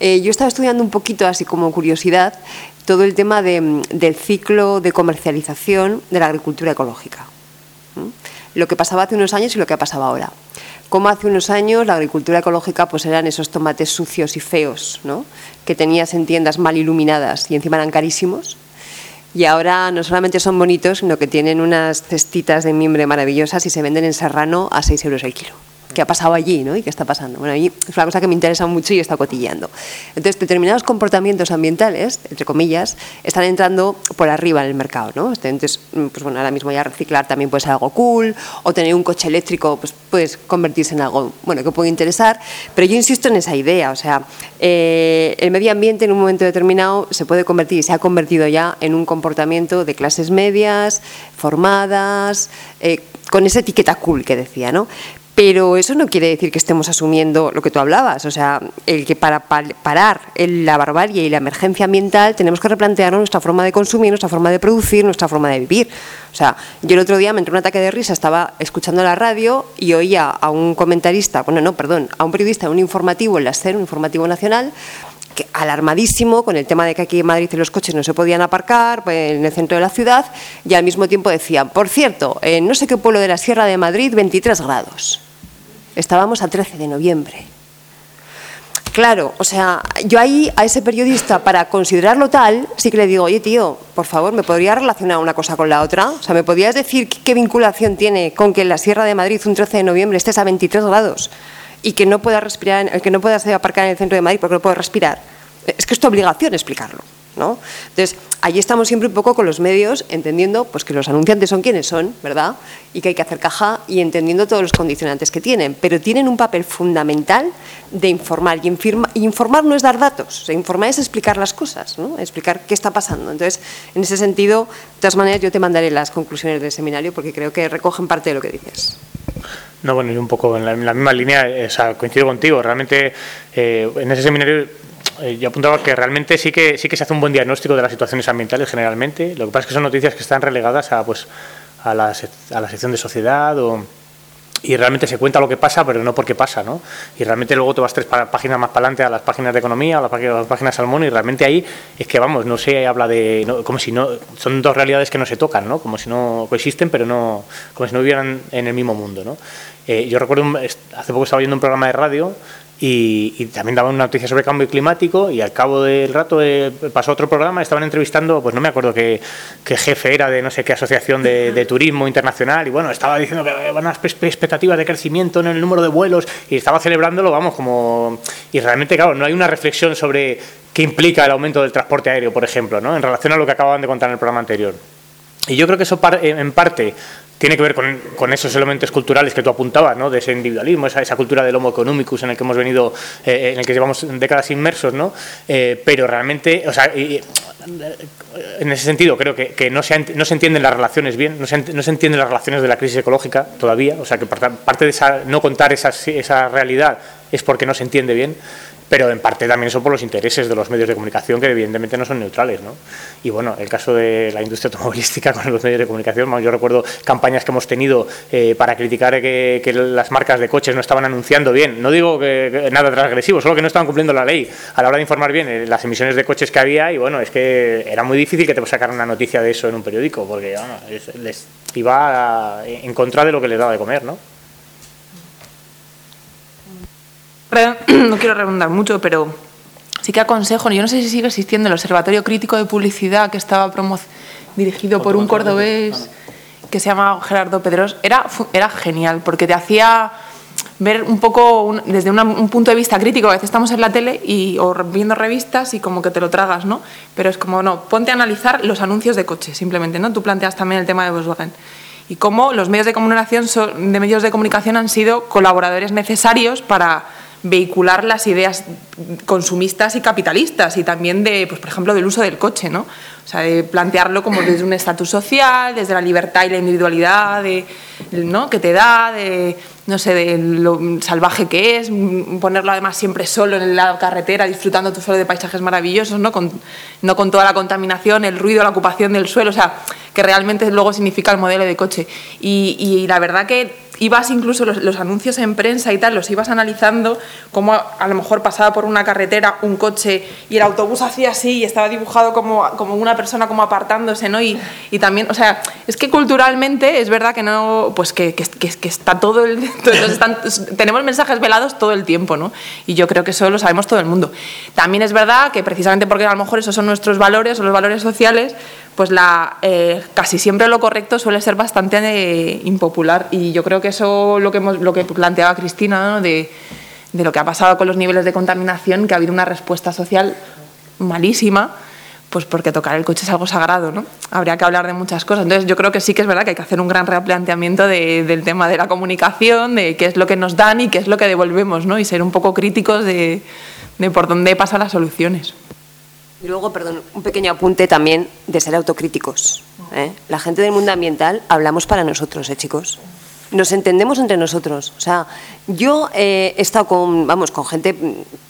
A: Eh, yo estaba estudiando un poquito, así como curiosidad, todo el tema del ciclo de comercialización de la agricultura ecológica. Lo que pasaba hace unos años y lo que ha pasado ahora. Como hace unos años la agricultura ecológica pues eran esos tomates sucios y feos, ¿no? que tenías en tiendas mal iluminadas y encima eran carísimos. Y ahora no solamente son bonitos, sino que tienen unas cestitas de mimbre maravillosas y se venden en Serrano a 6 euros el kilo. Qué ha pasado allí ¿no? y qué está pasando. Bueno, a es una cosa que me interesa mucho y está cotillando. Entonces, determinados comportamientos ambientales, entre comillas, están entrando por arriba en el mercado. ¿no? Entonces, pues bueno, ahora mismo ya reciclar también puede ser algo cool, o tener un coche eléctrico pues puede convertirse en algo bueno, que puede interesar, pero yo insisto en esa idea, o sea, eh, el medio ambiente en un momento determinado se puede convertir y se ha convertido ya en un comportamiento de clases medias, formadas, eh, con esa etiqueta cool que decía, ¿no? Pero eso no quiere decir que estemos asumiendo lo que tú hablabas, o sea, el que para parar la barbarie y la emergencia ambiental tenemos que replantear nuestra forma de consumir, nuestra forma de producir, nuestra forma de vivir. O sea, yo el otro día me entró un ataque de risa, estaba escuchando la radio y oía a un comentarista, bueno, no, perdón, a un periodista un informativo en la SER, un informativo nacional, que, alarmadísimo con el tema de que aquí en Madrid los coches no se podían aparcar en el centro de la ciudad y al mismo tiempo decían, por cierto, en no sé qué pueblo de la Sierra de Madrid, 23 grados. Estábamos a 13 de noviembre. Claro, o sea, yo ahí a ese periodista, para considerarlo tal, sí que le digo, oye tío, por favor, ¿me podrías relacionar una cosa con la otra? O sea, ¿me podrías decir qué vinculación tiene con que en la Sierra de Madrid un 13 de noviembre estés a 23 grados y que no puedas respirar, que no puedas aparcar en el centro de Madrid porque no puedes respirar? Es que es tu obligación explicarlo. Entonces, ahí estamos siempre un poco con los medios, entendiendo pues, que los anunciantes son quienes son, ¿verdad? Y que hay que hacer caja y entendiendo todos los condicionantes que tienen, pero tienen un papel fundamental de informar. Y, informar no es dar datos, informar es explicar las cosas, ¿no? explicar qué está pasando. Entonces, en ese sentido, de todas maneras, yo te mandaré las conclusiones del seminario porque creo que recogen parte de lo que dices.
B: No, bueno, yo un poco en la, misma línea, sea, coincido contigo. Realmente, eh, en ese seminario eh, yo apuntaba que realmente sí que sí que se hace un buen diagnóstico de las situaciones ambientales generalmente. Lo que pasa es que son noticias que están relegadas a pues a la, a la sección de sociedad o, y realmente se cuenta lo que pasa, pero no porque pasa, ¿no? Y realmente luego te vas tres páginas más para adelante a las páginas de economía, a las páginas, páginas Salmón, y realmente ahí es que, vamos, no se habla de, como si no, son dos realidades que no se tocan, ¿no? Como si no coexisten, pero no, como si no vivieran en el mismo mundo, ¿no? Eh, yo recuerdo, hace poco estaba viendo un programa de radio y, también daban una noticia sobre cambio climático y al cabo del rato eh, pasó otro programa, estaban entrevistando, pues no me acuerdo qué, jefe era de no sé qué asociación de, turismo internacional y bueno, estaba diciendo que van unas expectativas de crecimiento en el número de vuelos y estaba celebrándolo, vamos, como... Y realmente, claro, no hay una reflexión sobre qué implica el aumento del transporte aéreo, por ejemplo, ¿no? en relación a lo que acababan de contar en el programa anterior. Y yo creo que eso en parte tiene que ver con, esos elementos culturales que tú apuntabas, ¿no? de ese individualismo, esa, cultura del homo economicus en el que hemos venido, eh, en el que llevamos décadas inmersos, ¿no? Eh, pero realmente, o sea, en ese sentido creo que, no, se, no se entienden las relaciones bien, no se, no se entienden las relaciones de la crisis ecológica todavía, o sea que parte de esa, no contar esa, esa realidad es porque no se entiende bien pero en parte también son por los intereses de los medios de comunicación que evidentemente no son neutrales. ¿no? Y bueno, el caso de la industria automovilística con los medios de comunicación, yo recuerdo campañas que hemos tenido eh, para criticar que, las marcas de coches no estaban anunciando bien, no digo que, nada transgresivo, solo que no estaban cumpliendo la ley a la hora de informar bien eh, las emisiones de coches que había y bueno, es que era muy difícil que te sacaran una noticia de eso en un periódico porque les iba en contra de lo que les daba de comer, ¿no?
C: no quiero redundar mucho, pero sí que aconsejo, yo no sé si sigue existiendo el Observatorio Crítico de Publicidad que estaba dirigido por un cordobés que se llama Gerardo Pedros, era, era genial porque te hacía ver un poco desde un punto de vista crítico. A veces estamos en la tele y, o viendo revistas y como que te lo tragas, ¿no? Pero es como, no, ponte a analizar los anuncios de coches, simplemente, ¿no? Tú planteas también el tema de Volkswagen. Y cómo los medios de comunicación, de medios de comunicación han sido colaboradores necesarios para vehicular las ideas consumistas y capitalistas y también de, pues, por ejemplo, del uso del coche, ¿no? O sea, de plantearlo como desde un estatus social, desde la libertad y la individualidad de, ¿no? que te da, de, no sé, de lo salvaje que es, ponerlo además siempre solo en la carretera, disfrutando tú solo de paisajes maravillosos, ¿no? Con, no con toda la contaminación, el ruido, la ocupación del suelo, o sea, que realmente luego significa el modelo de coche. Y, y la verdad que ibas incluso los, anuncios en prensa y tal, los ibas analizando, como a, lo mejor pasaba por una carretera un coche y el autobús hacía así y estaba dibujado como, como una persona como apartándose, ¿no? Y, y también, o sea, es que culturalmente es verdad que no, pues que, que, que, está todo el... tenemos mensajes velados todo el tiempo, ¿no? Y yo creo que eso lo sabemos todo el mundo. También es verdad que precisamente porque a lo mejor esos son nuestros valores o los valores sociales, pues la, eh, casi siempre lo correcto suele ser bastante eh, impopular. Y yo creo que eso lo que, hemos, lo que planteaba Cristina, de, de lo que ha pasado con los niveles de contaminación, que ha habido una respuesta social malísima pues porque tocar el coche es algo sagrado, ¿no? Habría que hablar de muchas cosas. Entonces, yo creo que sí que es verdad que hay que hacer un gran replanteamiento del tema de la comunicación, de qué es lo que nos dan y qué es lo que devolvemos, ¿no? Y ser un poco críticos de, por dónde pasan las soluciones.
A: Y luego, perdón, un pequeño apunte también de ser autocríticos. ¿eh? La gente del mundo ambiental hablamos para nosotros, ¿eh, chicos? Nos entendemos entre nosotros. O sea, yo eh, he estado con, vamos, con gente,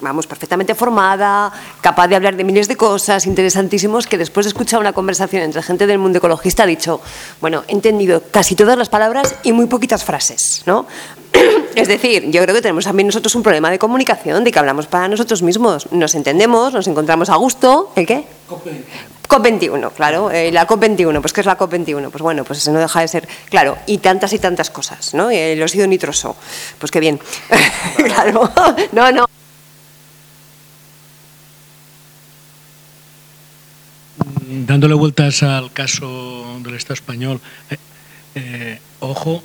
A: vamos, perfectamente formada, capaz de hablar de miles de cosas, interesantísimos, que después de escuchar una conversación entre gente del mundo ecologista ha dicho, bueno, he entendido casi todas las palabras y muy poquitas frases, ¿no? Es decir, yo creo que tenemos también nosotros un problema de comunicación, de que hablamos para nosotros mismos. Nos entendemos, nos encontramos a gusto. ¿El qué? COP21, claro, eh, la COP21, pues ¿qué es la COP21? Pues bueno, pues no deja de ser, claro, y tantas y tantas cosas, ¿no? el óxido nitroso, pues qué bien, claro, no, no.
F: Dándole vueltas al caso del Estado español, eh, eh, ojo,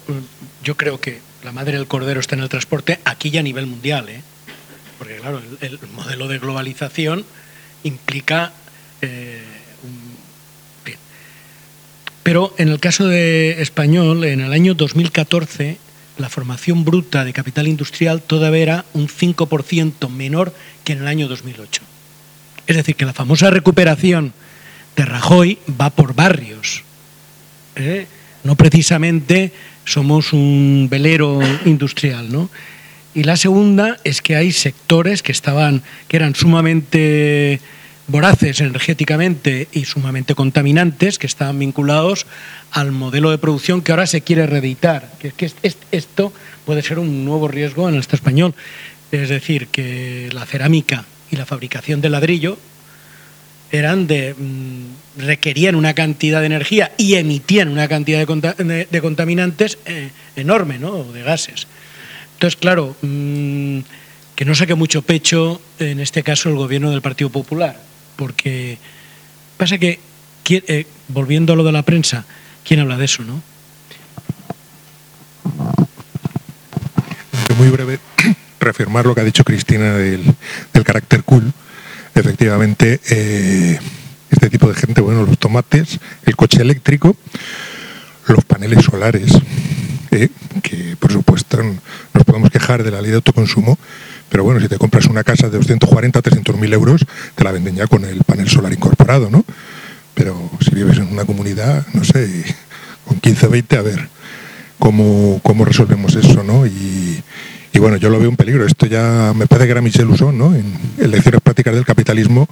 F: yo creo que la madre del cordero está en el transporte aquí ya a nivel mundial, ¿eh? porque claro, el, modelo de globalización implica pero en el caso de español, en el año 2014, la formación bruta de capital industrial todavía era un 5% menor que en el año 2008. Es decir, que la famosa recuperación de Rajoy va por barrios. ¿eh? No precisamente somos un velero industrial, ¿no? Y la segunda es que hay sectores que estaban, que eran sumamente voraces energéticamente y sumamente contaminantes que estaban vinculados al modelo de producción que ahora se quiere reeditar. Que, que esto puede ser un nuevo riesgo en el Estado español. Es decir, que la cerámica y la fabricación de ladrillo eran de mm, requerían una cantidad de energía y emitían una cantidad de, contaminantes eh, enorme, ¿no? de gases. Entonces, claro, mm, que no saque mucho pecho en este caso el gobierno del Partido Popular porque pasa que, eh, volviendo a lo de la prensa, ¿quién habla de eso, no?
D: Muy breve, reafirmar lo que ha dicho Cristina del, carácter cool. Efectivamente, eh, este tipo de gente, bueno, los tomates, el coche eléctrico, los paneles solares, eh, que por supuesto nos podemos quejar de la ley de autoconsumo, pero bueno, si te compras una casa de 240 300 mil euros, te la venden ya con el panel solar incorporado, ¿no? Pero si vives en una comunidad, no sé, con 15 o 20, a ver cómo, cómo resolvemos eso, ¿no? Y, bueno, yo lo veo un peligro. Esto ya me parece que era Michel Usón, ¿no? En, Lecciones Prácticas del Capitalismo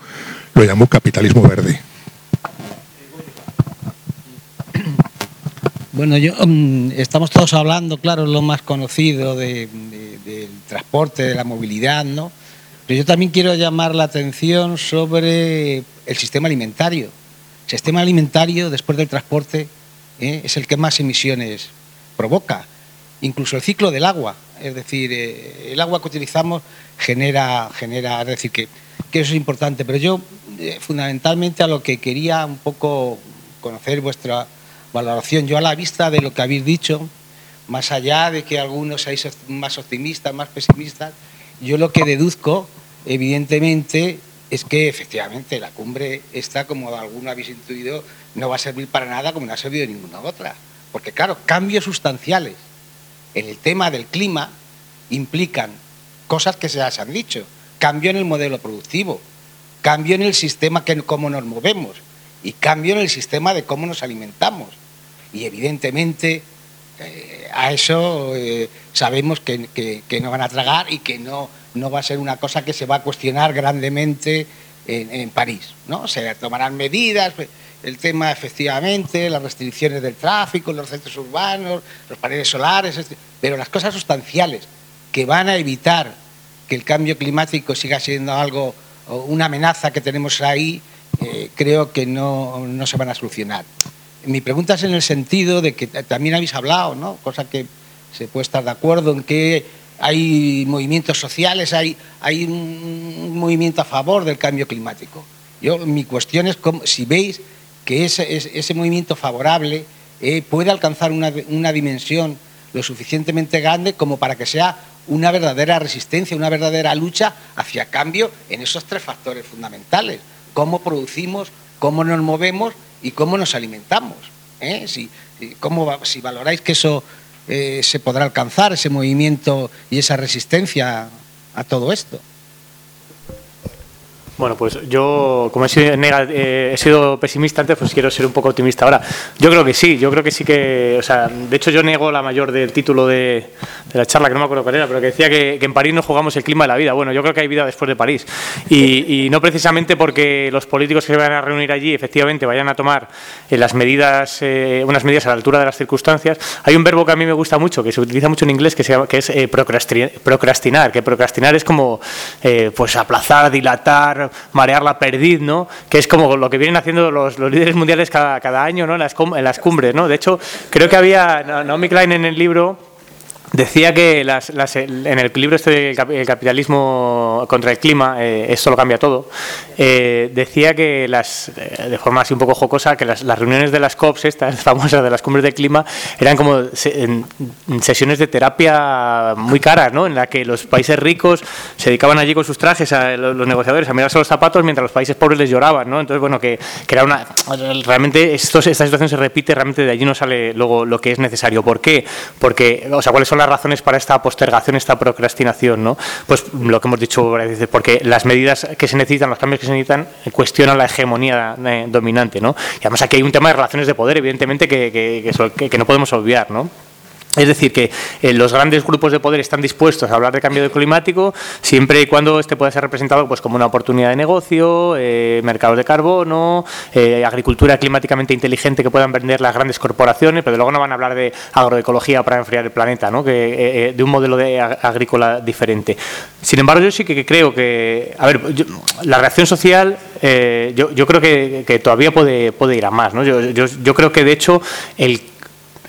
D: lo llamó capitalismo verde.
G: Bueno, yo, mm, estamos todos hablando, claro, lo más conocido del transporte, de la movilidad, ¿no? Pero yo también quiero llamar la atención sobre el sistema alimentario. El sistema alimentario, después del transporte, ¿eh? es el que más emisiones provoca. Incluso el ciclo del agua, es decir, eh, el agua que utilizamos genera, genera es decir, que, que eso es importante. Pero yo, eh, fundamentalmente, a lo que quería un poco conocer vuestra valoración. Yo a la vista de lo que habéis dicho, más allá de que algunos seáis más optimistas, más pesimistas, yo lo que deduzco, evidentemente, es que efectivamente la cumbre esta, como alguno habéis intuido, no va a servir para nada como no ha servido ninguna otra. Porque claro, cambios sustanciales en el tema del clima implican cosas que se las han dicho. Cambio en el modelo productivo, cambio en el sistema que cómo nos movemos y cambio en el sistema de cómo nos alimentamos y evidentemente eh, a eso eh, sabemos que, no van a tragar y que no, no va a ser una cosa que se va a cuestionar grandemente en, París. ¿no? Se tomarán medidas, el tema efectivamente, las restricciones del tráfico, los centros urbanos, los paneles solares, pero las cosas sustanciales que van a evitar que el cambio climático siga siendo algo, una amenaza que tenemos ahí, eh, creo que no, no se van a solucionar. Mi pregunta es en el sentido de que también habéis hablado, ¿no? cosa que se puede estar de acuerdo, en que hay movimientos sociales, hay, un movimiento a favor del cambio climático. Yo, mi cuestión es si veis que ese, ese movimiento favorable eh, puede alcanzar una, una dimensión lo suficientemente grande como para que sea una verdadera resistencia, una verdadera lucha hacia cambio en esos tres factores fundamentales. Cómo producimos, cómo nos movemos y cómo nos alimentamos. ¿eh? Si, cómo, si valoráis que eso eh, se podrá alcanzar, ese movimiento y esa resistencia a todo esto.
B: Bueno, pues yo, como he sido, eh, he sido, pesimista antes, pues quiero ser un poco optimista ahora. Yo creo que sí, yo creo que sí que, o sea, de hecho yo niego la mayor del título de, la charla, que no me acuerdo cuál era, pero que decía que, en París no jugamos el clima de la vida. Bueno, yo creo que hay vida después de París. Y, no precisamente porque los políticos que se van a reunir allí efectivamente vayan a tomar eh, las medidas, eh, unas medidas a la altura de las circunstancias. Hay un verbo que a mí me gusta mucho, que se utiliza mucho en inglés, que, se llama, que es procrastinar, que procrastinar es como pues aplazar, dilatar, marear la perdiz, ¿no? que es como lo que vienen haciendo los, líderes mundiales cada, año ¿no? en, las, en las cumbres. ¿no? De hecho, creo que había Naomi Klein en el libro Decía que las, en el libro este del capitalismo contra el clima, eh, esto lo cambia todo, eh, decía que las, eh, de forma así un poco jocosa, que las, reuniones de las COPs, estas famosas de las cumbres del clima, eran como sesiones de terapia muy caras, ¿no? en la que los países ricos se dedicaban allí con sus trajes, a los, negociadores, a mirarse los zapatos, mientras los países pobres les lloraban. ¿no? Entonces, bueno, que, que era una... Realmente esta situación se repite, realmente de allí no sale luego lo que es necesario. ¿Por qué? Porque, o sea, ¿cuáles son las razones para esta postergación, esta procrastinación? ¿no? Pues lo que hemos dicho, porque las medidas que se necesitan, los cambios que se necesitan, cuestionan la hegemonía eh, dominante. ¿no? Y además aquí hay un tema de relaciones de poder, evidentemente, que, que, que no podemos olvidar. ¿no? Es decir, que eh, los grandes grupos de poder están dispuestos a hablar de cambio climático siempre y cuando este pueda ser representado pues, como una oportunidad de negocio, eh, mercados de carbono, eh, agricultura climáticamente inteligente que puedan vender las grandes corporaciones, pero luego no van a hablar de agroecología para enfriar el planeta, ¿no? que, de un modelo de agrícola diferente. Sin embargo, yo sí que creo que, a ver, la reacción social yo, creo que, todavía puede, ir a más. ¿no? Yo, creo que, de hecho, el,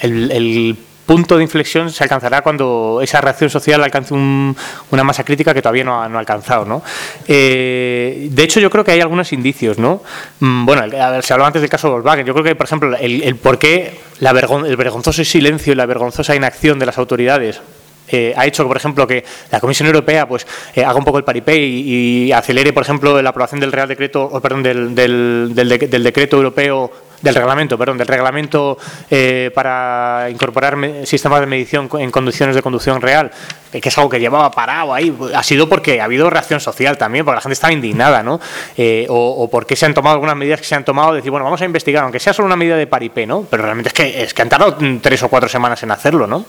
B: el punto de inflexión se alcanzará cuando esa reacción social alcance una masa crítica que todavía no ha, alcanzado. ¿no? Eh, de hecho, yo creo que hay algunos indicios. ¿no? Mm, bueno, se hablaba antes del caso Volkswagen. Yo creo que, por ejemplo, el, por qué la el vergonzoso silencio y la vergonzosa inacción de las autoridades eh, ha hecho, por ejemplo, que la Comisión Europea pues eh, haga un poco el paripé y, acelere, por ejemplo, la aprobación del Real Decreto, o perdón, del, del, del Decreto Europeo del reglamento, perdón, del reglamento eh, para incorporar sistemas de medición en condiciones de conducción real, que es algo que llevaba parado ahí, ha sido porque ha habido reacción social también, porque la gente estaba indignada, ¿no? Eh, o, porque se han tomado algunas medidas que se han tomado, decir, bueno, vamos a investigar, aunque sea solo una medida de paripé, ¿no? Pero realmente es que, es que han tardado tres o cuatro semanas en hacerlo, ¿no?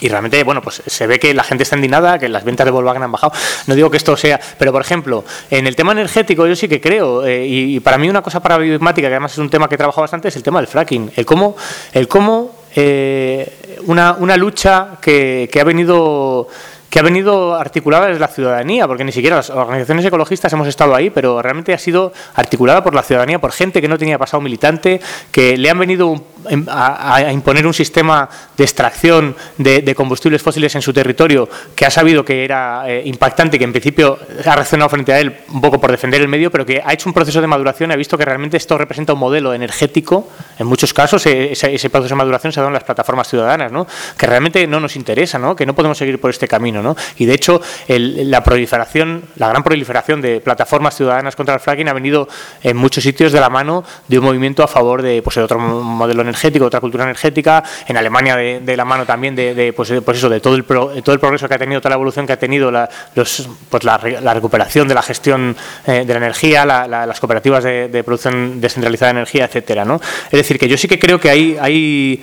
B: Y realmente, bueno, pues se ve que la gente está indignada, que las ventas de Volkswagen han bajado. No digo que esto sea, pero por ejemplo, en el tema energético yo sí que creo, eh, y, para mí una cosa paradigmática, que además es un tema que he trabajado bastante, es el tema del fracking. El cómo, el cómo eh, una, una, lucha que, que ha venido que ha venido articulada desde la ciudadanía, porque ni siquiera las organizaciones ecologistas hemos estado ahí, pero realmente ha sido articulada por la ciudadanía, por gente que no tenía pasado militante, que le han venido a, imponer un sistema de extracción de, combustibles fósiles en su territorio que ha sabido que era eh, impactante que en principio ha reaccionado frente a él un poco por defender el medio, pero que ha hecho un proceso de maduración y ha visto que realmente esto representa un modelo energético. En muchos casos eh, ese, proceso de maduración se ha dado en las plataformas ciudadanas, ¿no? que realmente no nos interesa, ¿no? que no podemos seguir por este camino. Y de hecho, la proliferación, la gran proliferación de plataformas ciudadanas contra el fracking ha venido en muchos sitios de la mano de un movimiento a favor de pues, otro modelo energético, otra cultura energética, en Alemania de, la mano también de, pues, pues, eso, de todo el, todo el progreso que ha tenido, toda la evolución que ha tenido, la, pues la, recuperación de la gestión eh, de la energía, las cooperativas de, producción descentralizada de energía, etcétera, ¿no? Es decir, que yo sí que creo que hay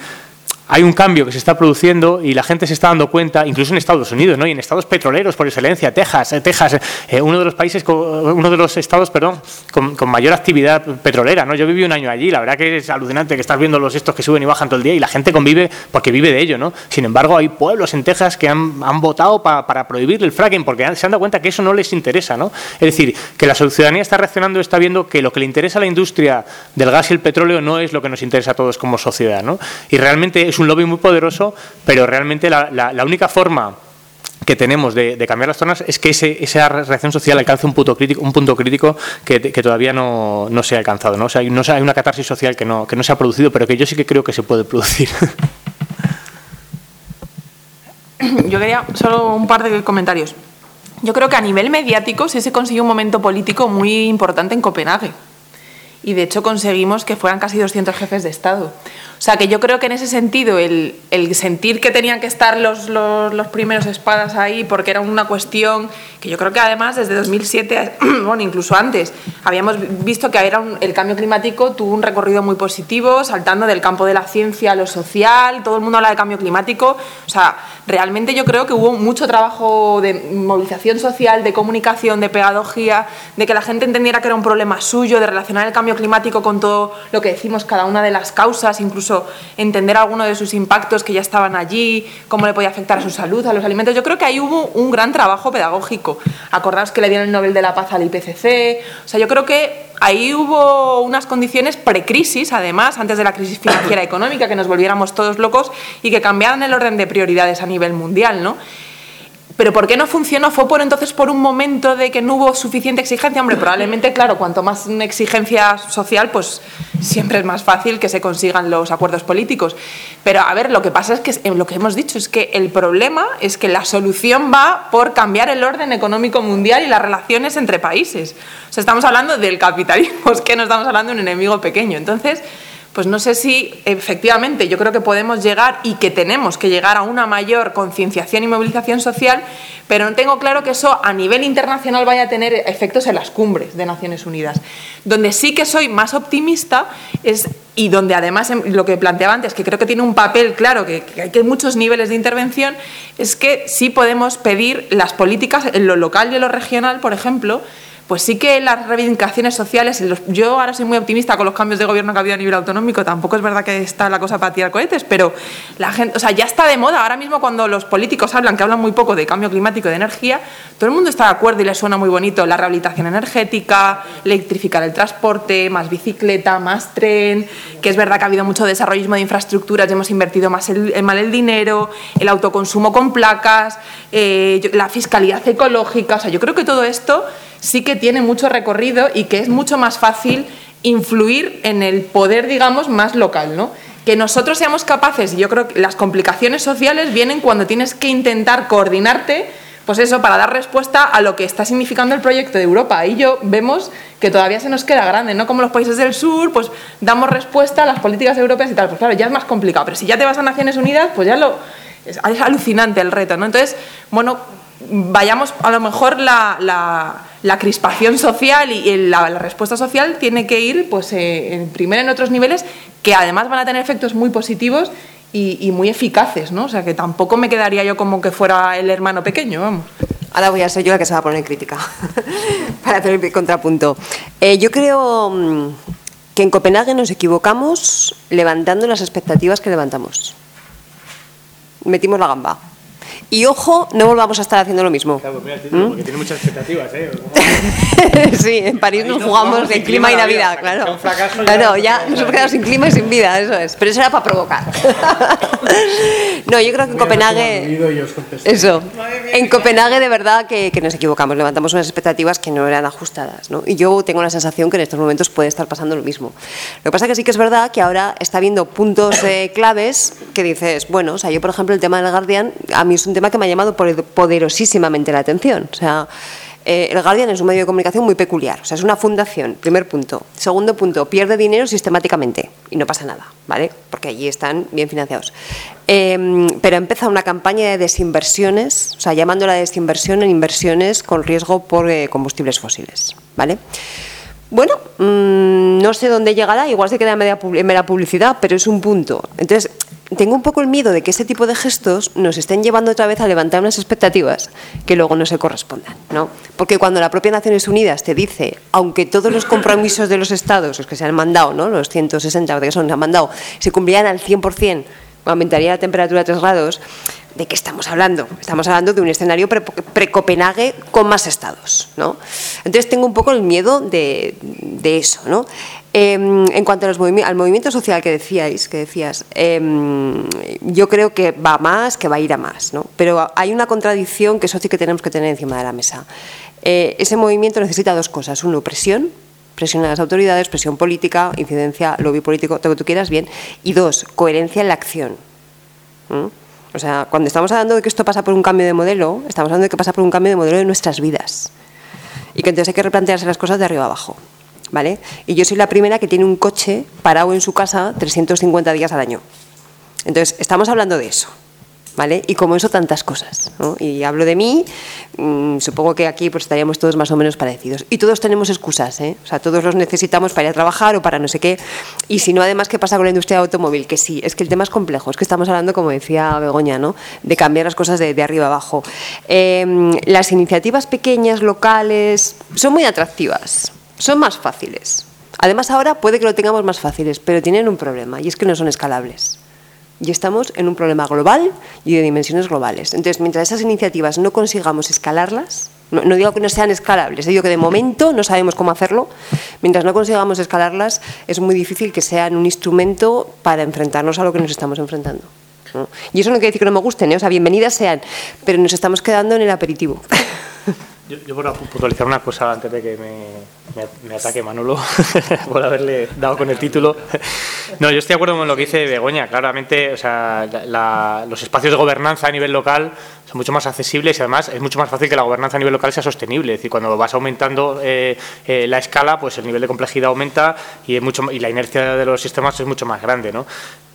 B: hay un cambio que se está produciendo y la gente se está dando cuenta, incluso en Estados Unidos, ¿no? y en estados petroleros por excelencia, Texas, eh, Texas, eh, uno de los países, uno de los estados, perdón, con, mayor actividad petrolera, ¿no? Yo viví un año allí, la verdad que es alucinante que estás viendo los estos que suben y bajan todo el día y la gente convive porque vive de ello, ¿no? Sin embargo, hay pueblos en Texas que han, votado para prohibir el fracking porque se han dado cuenta que eso no les interesa, ¿no? Es decir, que la ciudadanía está reaccionando, está viendo que lo que le interesa a la industria del gas y el petróleo no es lo que nos interesa a todos como sociedad, ¿no? Y realmente es un lobby muy poderoso, pero realmente la, única forma que tenemos de, cambiar las zonas es que esa reacción social alcance un punto crítico, un punto crítico que, todavía no, se ha alcanzado. ¿no? O sea, hay, no, hay una catarsis social que no, que no se ha producido, pero que yo sí que creo que se puede producir.
C: Yo quería solo un par de comentarios. Yo creo que a nivel mediático sí se consiguió un momento político muy importante en Copenhague. Y de hecho conseguimos que fueran casi 200 jefes de Estado. O sea, que yo creo que en ese sentido el, sentir que tenían que estar los, los, primeros espadas ahí porque era una cuestión que yo creo que además desde 2007, bueno, incluso antes, habíamos visto que era el cambio climático tuvo un recorrido muy positivo, saltando del campo de la ciencia a lo social, todo el mundo habla de cambio climático. O sea, realmente yo creo que hubo mucho trabajo de movilización social, de comunicación, de pedagogía, de que la gente entendiera que era un problema suyo, de relacionar el cambio climático con todo lo que decimos, cada una de las causas, incluso entender alguno de sus impactos que ya estaban allí, cómo le podía afectar a su salud, a los alimentos. Yo creo que ahí hubo un gran trabajo pedagógico. Acordaos que le dieron el Nobel de la Paz al IPCC. O sea, yo creo que ahí hubo unas condiciones precrisis, además, antes de la crisis financiera económica, que nos volviéramos todos locos y que cambiaran el orden de prioridades a nivel mundial, ¿no? Pero ¿por qué no funcionó? ¿Fue por entonces por un momento de que no hubo suficiente exigencia? Hombre, probablemente, claro, cuanto más exigencia social, pues siempre es más fácil que se consigan los acuerdos políticos. Pero a ver, lo que pasa es que eh, lo que hemos dicho es que el problema es que la solución va por cambiar el orden económico mundial y las relaciones entre países. O sea, estamos hablando del capitalismo, es que no estamos hablando de un enemigo pequeño. Entonces, pues no sé si efectivamente yo creo que podemos llegar y que tenemos que llegar a una mayor concienciación y movilización social, pero no tengo claro que eso a nivel internacional vaya a tener efectos en las cumbres de Naciones Unidas. Donde sí que soy más optimista es y donde además em, lo que planteaba antes, que creo que tiene un papel claro, que, que, hay muchos niveles de intervención, es que sí podemos pedir las políticas en lo local y en lo regional, por ejemplo, pues sí que las reivindicaciones sociales, yo ahora soy muy optimista con los cambios de gobierno que ha habido a nivel autonómico, tampoco es verdad que está la cosa para tirar cohetes, pero la gente, o sea, ya está de moda, ahora mismo cuando los políticos hablan, que hablan muy poco de cambio climático y de energía, todo el mundo está de acuerdo y les suena muy bonito la rehabilitación energética, electrificar el transporte, más bicicleta, más tren, que es verdad que ha habido mucho desarrollismo de infraestructuras y hemos invertido más el, mal el dinero, el autoconsumo con placas, eh, la fiscalidad ecológica, o sea, yo creo que todo esto sí que tiene mucho recorrido y que es mucho más fácil influir en el poder, digamos, más local, ¿no? Que nosotros seamos capaces, y yo creo que las complicaciones sociales vienen cuando tienes que intentar coordinarte, pues eso, para dar respuesta a lo que está significando el proyecto de Europa. Ahí yo vemos que todavía se nos queda grande, ¿no? Como los países del sur, pues damos respuesta a las políticas europeas y tal. Pues claro, ya es más complicado, pero si ya te vas a Naciones Unidas, pues ya lo... Es, alucinante el reto, ¿no? Entonces, bueno, vayamos, a lo mejor la, la, crispación social y la, respuesta social tiene que ir, pues, eh, primero en otros niveles que además van a tener efectos muy positivos y, muy eficaces, ¿no? O sea, que tampoco me quedaría yo como que fuera el hermano pequeño, vamos.
A: Ahora voy a ser yo la que se va a poner crítica, para tener contrapunto. Eh, yo creo mm, que en Copenhague nos equivocamos levantando las expectativas que levantamos. Metimos la gamba. Y ojo, no volvamos a estar haciendo lo mismo.
B: Claro, pues mira, ¿Mm? porque tiene muchas expectativas, ¿eh?
A: sí, en París nos jugamos de clima y Navidad, claro. claro, ya nos hemos quedado sin clima y sin vida, eso es. Pero eso era para provocar. no, yo creo que en Copenhague. Eso. En Copenhague, de verdad, que, nos equivocamos. Levantamos unas expectativas que no eran ajustadas. ¿no? Y yo tengo la sensación que en estos momentos puede estar pasando lo mismo. Lo que pasa es que sí que es verdad que ahora está habiendo puntos eh, claves que dices, bueno, o sea, yo, por ejemplo, el tema del Guardian, a mí es un tema que me ha llamado poderosísimamente la atención. O sea, eh, el Guardian es un medio de comunicación muy peculiar. O sea, es una fundación, primer punto. Segundo punto, pierde dinero sistemáticamente y no pasa nada, ¿vale? Porque allí están bien financiados. Eh, pero empieza una campaña de desinversiones, o sea, llamando la desinversión en inversiones con riesgo por eh, combustibles fósiles, ¿vale? Bueno, mm, no sé dónde llegará, igual se queda en mera publicidad, pero es un punto. Entonces, tengo un poco el miedo de que ese tipo de gestos nos estén llevando otra vez a levantar unas expectativas que luego no se correspondan, ¿no? Porque cuando la propia Naciones Unidas te dice, aunque todos los compromisos de los estados, los que se han mandado, ¿no? Los 160 que son, se han mandado, se cumplían al 100%, aumentaría la temperatura a 3 grados, ¿de qué estamos hablando? Estamos hablando de un escenario pre-Copenhague con más estados, ¿no? Entonces tengo un poco el miedo de, de eso, ¿no? Em, en cuanto al movimiento social que decíais, que decías, em, yo creo que va más, que va a ir a más, ¿no? Pero hay una contradicción que eso sí que tenemos que tener encima de la mesa. Eh, ese movimiento necesita dos cosas. Uno, presión, presión a las autoridades, presión política, incidencia, lobby político, todo lo que tú quieras, bien. Y dos, coherencia en la acción. O sea, cuando estamos hablando de que esto pasa por un cambio de modelo, estamos hablando de que pasa por un cambio de modelo de nuestras vidas. Y que entonces hay que replantearse las cosas de arriba abajo. ¿Vale? Y yo soy la primera que tiene un coche parado en su casa 350 días al año. Entonces, estamos hablando de eso. ¿Vale? Y como eso, tantas cosas. Y hablo de mí, mm, supongo que aquí pues, estaríamos todos más o menos parecidos. Y todos tenemos excusas, ¿eh? O sea, todos los necesitamos para ir a trabajar o para no sé qué. Y si no, además, ¿qué pasa con la industria automóvil? Que sí, es que el tema es complejo. Es que estamos hablando, como decía Begoña, ¿no? De cambiar las cosas de, arriba abajo. Em, las iniciativas pequeñas, locales, son muy atractivas son más fáciles. Además ahora puede que lo tengamos más fáciles, pero tienen un problema y es que no son escalables. Y estamos en un problema global y de dimensiones globales. Entonces, mientras esas iniciativas no consigamos escalarlas, no, digo que no sean escalables, digo que de momento no sabemos cómo hacerlo, mientras no consigamos escalarlas, es muy difícil que sean un instrumento para enfrentarnos a lo que nos estamos enfrentando. Y eso no quiere decir que no me gusten, ¿eh? o sea, bienvenidas sean, pero nos estamos quedando en el aperitivo.
B: Yo, yo por puntualizar una cosa antes de que me, ataque Manolo, por haberle dado con el título. No, yo estoy de acuerdo con lo que dice Begoña. Claramente, o sea, los espacios de gobernanza a nivel local mucho más accesibles y además es mucho más fácil que la gobernanza a nivel local sea sostenible. Es decir, cuando vas aumentando eh, eh, la escala, pues el nivel de complejidad aumenta y, es mucho, y la inercia de los sistemas es mucho más grande. ¿no?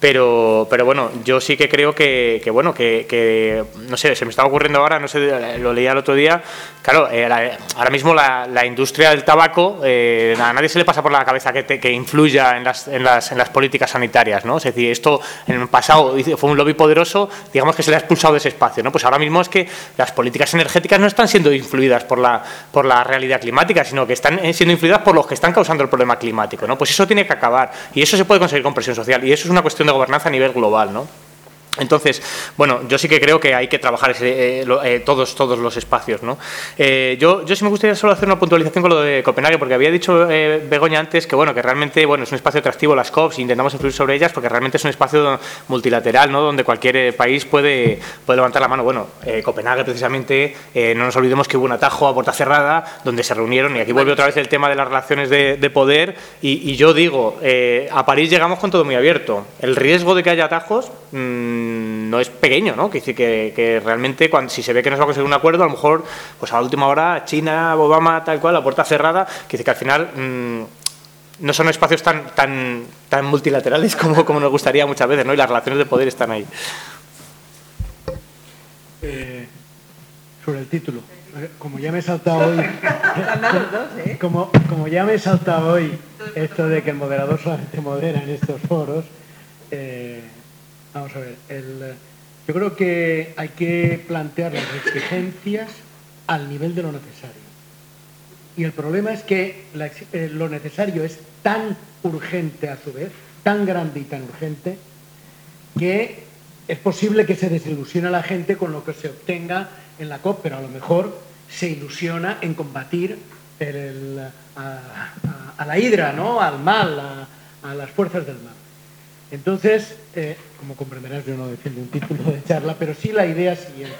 B: Pero, pero bueno, yo sí que creo que, bueno, que, no sé, se me estaba ocurriendo ahora, no sé, lo leía el otro día, claro, eh, ahora mismo la, industria del tabaco, a nadie se le pasa por la cabeza que, que influya en las, en, las, en las políticas sanitarias, ¿no? Es decir, esto en el pasado fue un lobby poderoso, digamos que se le ha expulsado de ese espacio, ¿no? Pues ahora mismo es que las políticas energéticas no están siendo influidas por la, por la realidad climática, sino que están eh, siendo influidas por los que están causando el problema climático, ¿no? Pues eso tiene que acabar y eso se puede conseguir con presión social y eso es una cuestión de gobernanza a nivel global, ¿no? Entonces, bueno, yo sí que creo que hay que trabajar eh, eh, todos, todos los espacios. ¿no? Eh, yo, yo sí me gustaría solo hacer una puntualización con lo de Copenhague, porque había dicho Begoña antes que bueno, que realmente bueno, es un espacio atractivo las COPs, intentamos influir sobre ellas, porque realmente es un espacio multilateral, ¿no? donde cualquier país puede, levantar la mano. Bueno, Copenhague precisamente, no nos olvidemos que hubo un atajo a puerta cerrada, donde se reunieron, y aquí vuelve otra vez el tema de las relaciones de, poder, y, yo digo, a París llegamos con todo muy abierto. El riesgo de que haya atajos... Mmm, no es pequeño, ¿no? Que, que, que realmente cuando, si se ve que no se va a conseguir un acuerdo, a lo mejor pues a la última hora China, Obama, tal cual, la puerta cerrada, que dice que al final mm, no son espacios tan, tan, tan multilaterales como, como nos gustaría muchas veces, ¿no? Y las relaciones de poder están ahí.
F: Eh, sobre el título. Como ya me he saltado hoy. ¿eh? como, como ya me he saltado hoy esto de que el moderador solamente modera en estos foros. Eh, Vamos a ver, yo creo que hay que plantear las exigencias al nivel de lo necesario. Y el problema es que eh, lo necesario es tan urgente a su vez, tan grande y tan urgente, que es posible que se desilusione a la gente con lo que se obtenga en la COP, pero a lo mejor se ilusiona en combatir a, la hidra, ¿no? al mal, a las fuerzas del mal. Entonces, eh, como comprenderás, yo no defiendo un título de charla, pero sí la idea siguiente.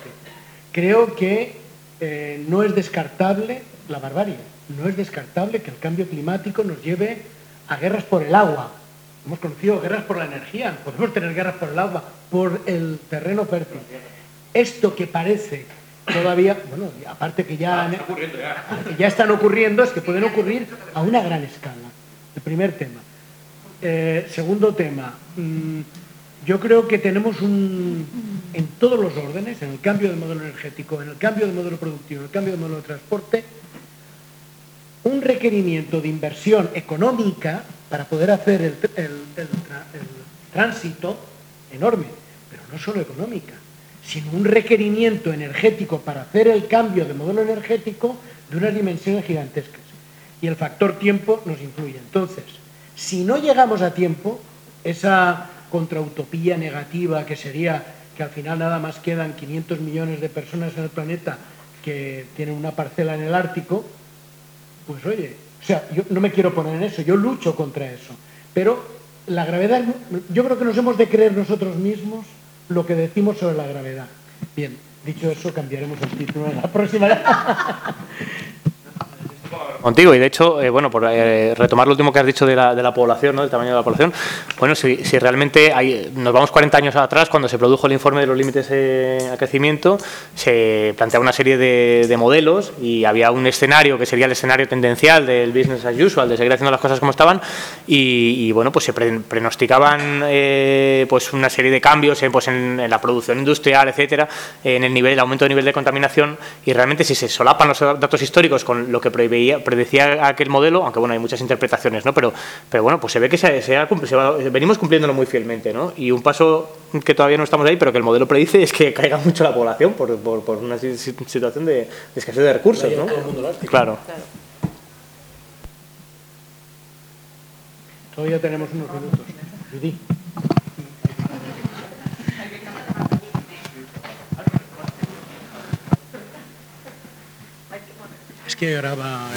F: Creo que eh, no es descartable la barbarie, no es descartable que el cambio climático nos lleve a guerras por el agua. Hemos conocido guerras por la energía, podemos tener guerras por el agua, por el terreno fértil. Esto que parece todavía, bueno, aparte que ya, que ya están ocurriendo, es que pueden ocurrir a una gran escala. El primer tema. Eh, segundo tema, mm, yo creo que tenemos un, en todos los órdenes, en el cambio de modelo energético, en el cambio de modelo productivo, en el cambio de modelo de transporte, un requerimiento de inversión económica para poder hacer el, tránsito enorme, pero no solo económica, sino un requerimiento energético para hacer el cambio de modelo energético de unas dimensiones gigantescas. Y el factor tiempo nos influye. Entonces, si no llegamos a tiempo, esa contrautopía negativa que sería que al final nada más quedan 500 millones de personas en el planeta que tienen una parcela en el Ártico, pues oye, O sea, yo no me quiero poner en eso, yo lucho contra eso. Pero la gravedad, yo creo que nos hemos de creer nosotros mismos lo que decimos sobre la gravedad. Bien, dicho eso, cambiaremos el título en la próxima.
B: Contigo. Y de hecho, eh, bueno, por eh, retomar lo último que has dicho de la, de la población, ¿no? del tamaño de la población, bueno, si, si realmente hay, nos vamos 40 años atrás, cuando se produjo el informe de los límites eh, a crecimiento, se planteaba una serie de, de, modelos y había un escenario que sería el escenario tendencial del business as usual, de seguir haciendo las cosas como estaban, y, y bueno, pues se pre, pronosticaban pues una serie de cambios pues en, en, la producción industrial, etcétera, en el nivel, el aumento de nivel de contaminación, y realmente si se solapan los datos históricos con lo que predecía aquel modelo, aunque bueno, hay muchas interpretaciones, ¿no? Pero, pero bueno, pues se ve que se, se, ha, se va, venimos cumpliéndolo muy fielmente, ¿no? Y un paso que todavía no estamos ahí, pero que el modelo predice es que caiga mucho la población por, por, por una situación de, de, escasez de recursos, ¿no? Claro. claro.
F: Todavía tenemos unos minutos. Que graba.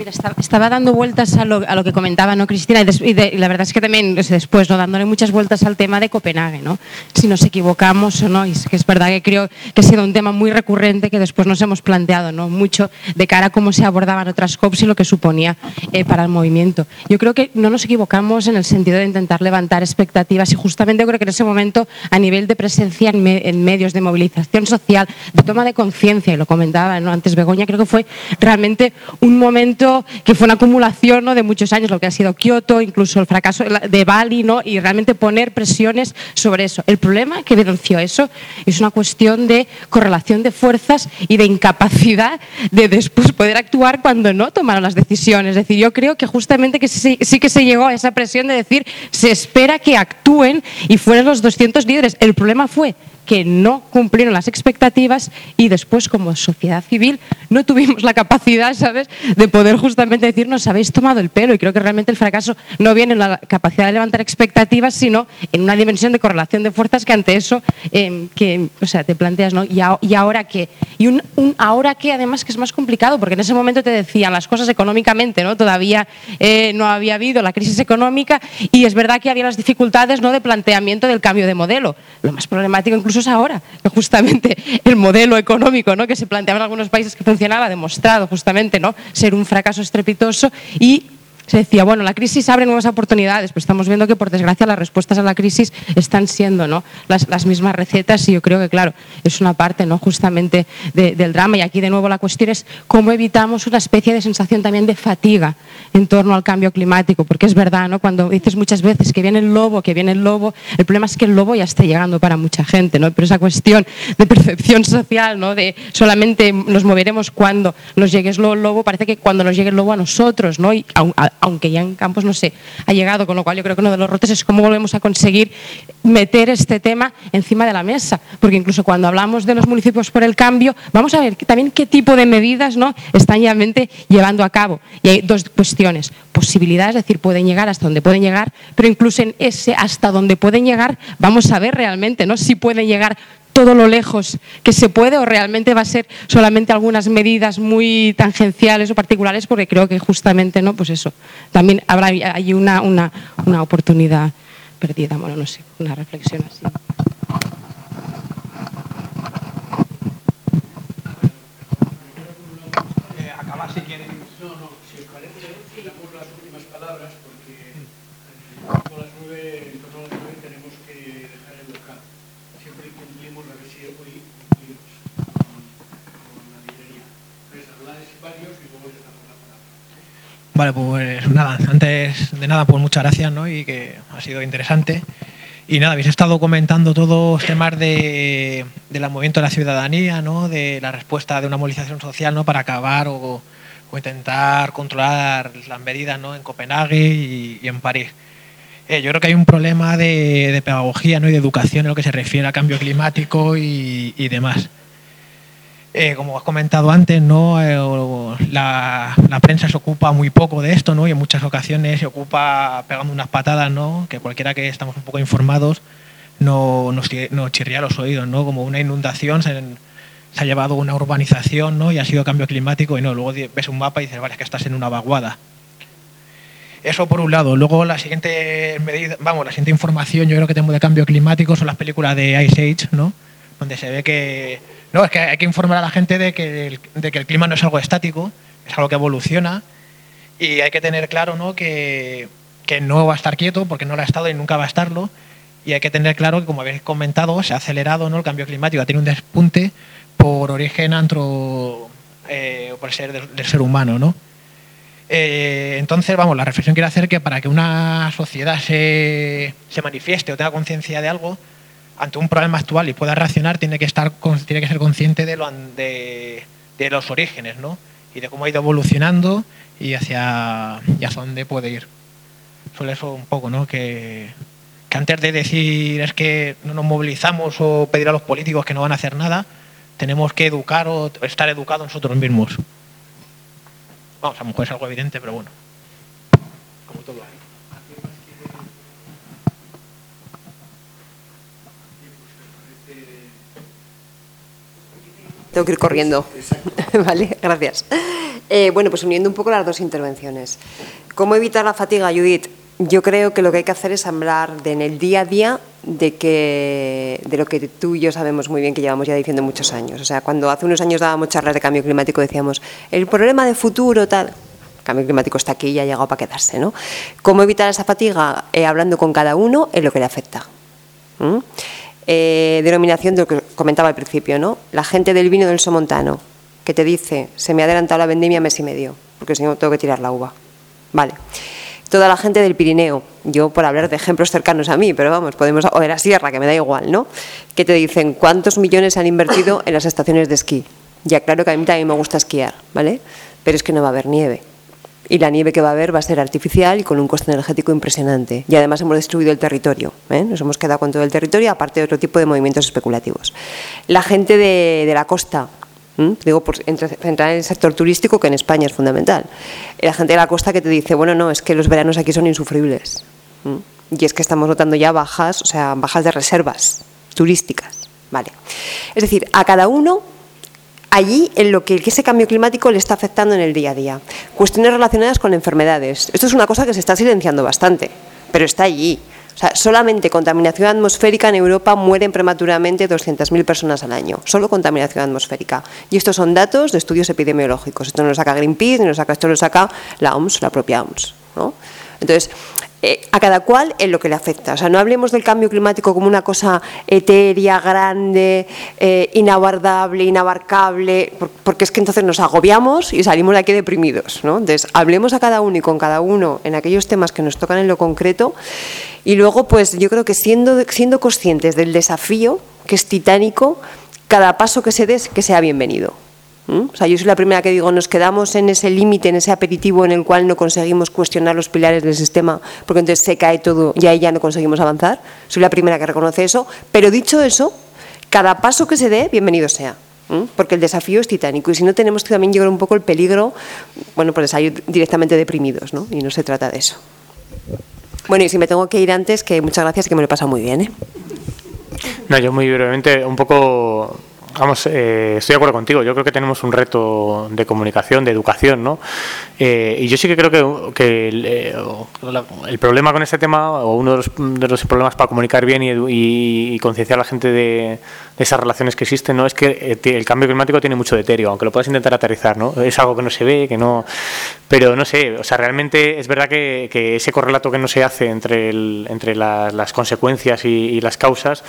H: Mira, estaba dando vueltas a lo, a lo, que comentaba ¿no, Cristina y, des, y, de, y, la verdad es que también después, ¿no? dándole muchas vueltas al tema de Copenhague, ¿no? si nos equivocamos o no, y es que es verdad que creo que ha sido un tema muy recurrente que después nos hemos planteado ¿no? mucho de cara a cómo se abordaban otras COPs y lo que suponía eh, para el movimiento. Yo creo que no nos equivocamos en el sentido de intentar levantar expectativas y justamente creo que en ese momento a nivel de presencia en, me, en medios de movilización social, de toma de conciencia, y lo comentaba antes Begoña, creo que fue realmente un momento que fue una acumulación ¿no? de muchos años, lo que ha sido Kioto, incluso el fracaso de Bali, ¿no? y realmente poner presiones sobre eso. El problema que denunció eso es una cuestión de correlación de fuerzas y de incapacidad de después poder actuar cuando no tomaron las decisiones. Es decir, yo creo que justamente que sí, sí que se llegó a esa presión de decir se espera que actúen y fueron los 200 líderes. El problema fue que no cumplieron las expectativas y después como sociedad civil no tuvimos la capacidad, ¿sabes?, de poder justamente decirnos habéis tomado el pelo y creo que realmente el fracaso no viene en la capacidad de levantar expectativas, sino en una dimensión de correlación de fuerzas que ante eso eh, que, o sea, te planteas, ¿no? ¿Y, ahora qué? Y un, un, ahora qué además que es más complicado porque en ese momento te decían las cosas económicamente, ¿no? Todavía eh, no había habido la crisis económica y es verdad que había las dificultades, ¿no?, de planteamiento del cambio de modelo. Lo más problemático incluso es ahora, justamente el modelo económico ¿no? que se planteaba en algunos países que funcionaba ha demostrado justamente ¿no? ser un fracaso estrepitoso y se decía, bueno, la crisis abre nuevas oportunidades, pero estamos viendo que por desgracia las respuestas a la crisis están siendo ¿no? las, las mismas recetas y yo creo que, claro, es una parte ¿no? justamente de, del drama y aquí de nuevo la cuestión es cómo evitamos una especie de sensación también de fatiga en torno al cambio climático, porque es verdad, ¿no? cuando dices muchas veces que viene el lobo, que viene el lobo, el problema es que el lobo ya está llegando para mucha gente, ¿no? pero esa cuestión de percepción social, ¿no? de solamente nos moveremos cuando nos llegue el lobo, parece que cuando nos llegue el lobo a nosotros, ¿no? y a, aunque ya en campos no sé, ha llegado, con lo cual yo creo que uno de los rotes es cómo volvemos a conseguir meter este tema encima de la mesa, porque incluso cuando hablamos de los municipios por el cambio, vamos a ver también qué tipo de medidas ¿no? están ya llevando a cabo. Y hay dos cuestiones, posibilidades, es decir, pueden llegar hasta donde pueden llegar, pero incluso en ese hasta donde pueden llegar, vamos a ver realmente ¿no? si pueden llegar todo lo lejos que se puede o realmente va a ser solamente algunas medidas muy tangenciales o particulares porque creo que justamente no pues eso también habrá hay una, una, una oportunidad perdida. Bueno no sé una reflexión así
F: eh, acabar si quieren no, no, si os parece damos las últimas palabras porque a las nueve en torno a las nueve tenemos que dejar el local siempre cumplimos a ver si hoy cumplimos con, con la librería. Entonces, habláis varios y luego les damos la palabra.
I: Vale, pues nada, antes de nada, pues muchas gracias, ¿no? Y que ha sido interesante. Y nada, habéis estado comentando todos temas de, del movimiento de la ciudadanía, ¿no? De la respuesta de una movilización social, ¿no? Para acabar o, intentar controlar las medidas, ¿no? En Copenhague y, en París. Eh, yo creo que hay un problema de, pedagogía ¿no? y de educación en lo que se refiere a cambio climático y demás. Eh, como has comentado antes, ¿no? Eh, la, prensa se ocupa muy poco de esto ¿no? y en muchas ocasiones se ocupa pegando unas patadas ¿no? que cualquiera que estamos un poco informados no, nos, chirría los oídos, ¿no? como una inundación. Se, se ha llevado una urbanización ¿no? y ha sido cambio climático y no, luego ves un mapa y dices, vale, es que estás en una vaguada. Eso por un lado. Luego la siguiente medida, vamos, la siguiente información yo creo que tengo de cambio climático son las películas de Ice Age, ¿no? Donde se ve que no, es que hay que informar a la gente de que el, de que el clima no es algo estático, es algo que evoluciona y hay que tener claro, ¿no? Que, que no va a estar quieto porque no lo ha estado y nunca va a estarlo. Y hay que tener claro que, como habéis comentado, se ha acelerado ¿no? el cambio climático, tenido un despunte por origen antro, eh, por ser del, ser humano, ¿no? Eh, entonces, vamos, la reflexión quiero hacer que para que una sociedad se, se manifieste o tenga conciencia de algo, ante un problema actual y pueda reaccionar, tiene que, estar, tiene que ser consciente de, lo, de, los orígenes, ¿no? Y de cómo ha ido evolucionando y hacia, hacia dónde puede ir. Solo eso un poco, ¿no? Que, que antes de decir es que no nos movilizamos o pedir a los políticos que no van a hacer nada, tenemos que educar o estar educados nosotros mismos. Vamos, a lo mejor es algo evidente, pero bueno. Como todo.
A: Tengo que ir corriendo. vale, gracias. Eh, bueno, pues uniendo un poco las dos intervenciones. ¿Cómo evitar la fatiga, Judith? Yo creo que lo que hay que hacer es hablar de en el día a día de, que, de lo que tú y yo sabemos muy bien que llevamos ya diciendo muchos años. O sea, cuando hace unos años dábamos charlas de cambio climático decíamos, el problema de futuro, tal. El cambio climático está aquí y ha llegado para quedarse, ¿no? ¿Cómo evitar esa fatiga? Eh, hablando con cada uno en lo que le afecta. ¿Mm? Eh, denominación de lo que comentaba al principio, ¿no? La gente del vino del Somontano, que te dice, se me ha adelantado la vendimia mes y medio, porque si no tengo que tirar la uva. Vale toda la gente del Pirineo, yo por hablar de ejemplos cercanos a mí, pero vamos, podemos, o de la sierra, que me da igual, ¿no? Que te dicen cuántos millones han invertido en las estaciones de esquí. Ya claro que a mí también me gusta esquiar, ¿vale? Pero es que no va a haber nieve. Y la nieve que va a haber va a ser artificial y con un coste energético impresionante. Y además hemos destruido el territorio. ¿eh? Nos hemos quedado con todo el territorio, aparte de otro tipo de movimientos especulativos. La gente de, la costa, Digo, por en el sector turístico, que en España es fundamental. La gente de la costa que te dice, bueno, no, es que los veranos aquí son insufribles. Y es que estamos notando ya bajas, o sea, bajas de reservas turísticas. Vale. Es decir, a cada uno allí en lo que ese cambio climático le está afectando en el día a día. Cuestiones relacionadas con enfermedades. Esto es una cosa que se está silenciando bastante, pero está allí. O sea, solamente contaminación atmosférica en Europa mueren prematuramente 200.000 personas al año, solo contaminación atmosférica. Y estos son datos de estudios epidemiológicos. Esto no lo saca Greenpeace, ni lo saca, esto lo saca la OMS, la propia OMS. ¿no? Entonces, eh, a cada cual en lo que le afecta. O sea, no hablemos del cambio climático como una cosa etérea, grande, eh, inaguardable, inabarcable, porque es que entonces nos agobiamos y salimos de aquí deprimidos. ¿no? Entonces, hablemos a cada uno y con cada uno en aquellos temas que nos tocan en lo concreto y luego, pues yo creo que siendo, siendo conscientes del desafío, que es titánico, cada paso que se dé, que sea bienvenido. Sea, yo soy la primera que digo, nos quedamos en ese límite, en ese aperitivo en el cual no conseguimos cuestionar los pilares del sistema, porque entonces se cae todo y ahí ya no conseguimos avanzar. Soy la primera que reconoce eso. Pero dicho eso, cada paso que se dé, bienvenido sea. Porque el desafío es titánico y si no tenemos que también llegar un poco el peligro, bueno, pues salir directamente deprimidos, ¿no? Y no se trata de eso. Bueno, y si me tengo que ir antes, que muchas gracias que me lo he pasado muy bien. ¿eh?
B: No, yo muy brevemente, un poco Vamos, eh, estoy de acuerdo contigo. Yo creo que tenemos un reto de comunicación, de educación, ¿no? Eh, y yo sí que creo que, eh, el, problema con este tema, o uno de los, problemas para comunicar bien y, concienciar a la gente de, esas relaciones que existen, ¿no? Es que el cambio climático tiene mucho deterioro, aunque lo puedas intentar aterrizar, ¿no? Es algo que no se ve, que no. Pero no sé, o sea, realmente es verdad que, ese correlato que no se hace entre, entre las consecuencias y las causas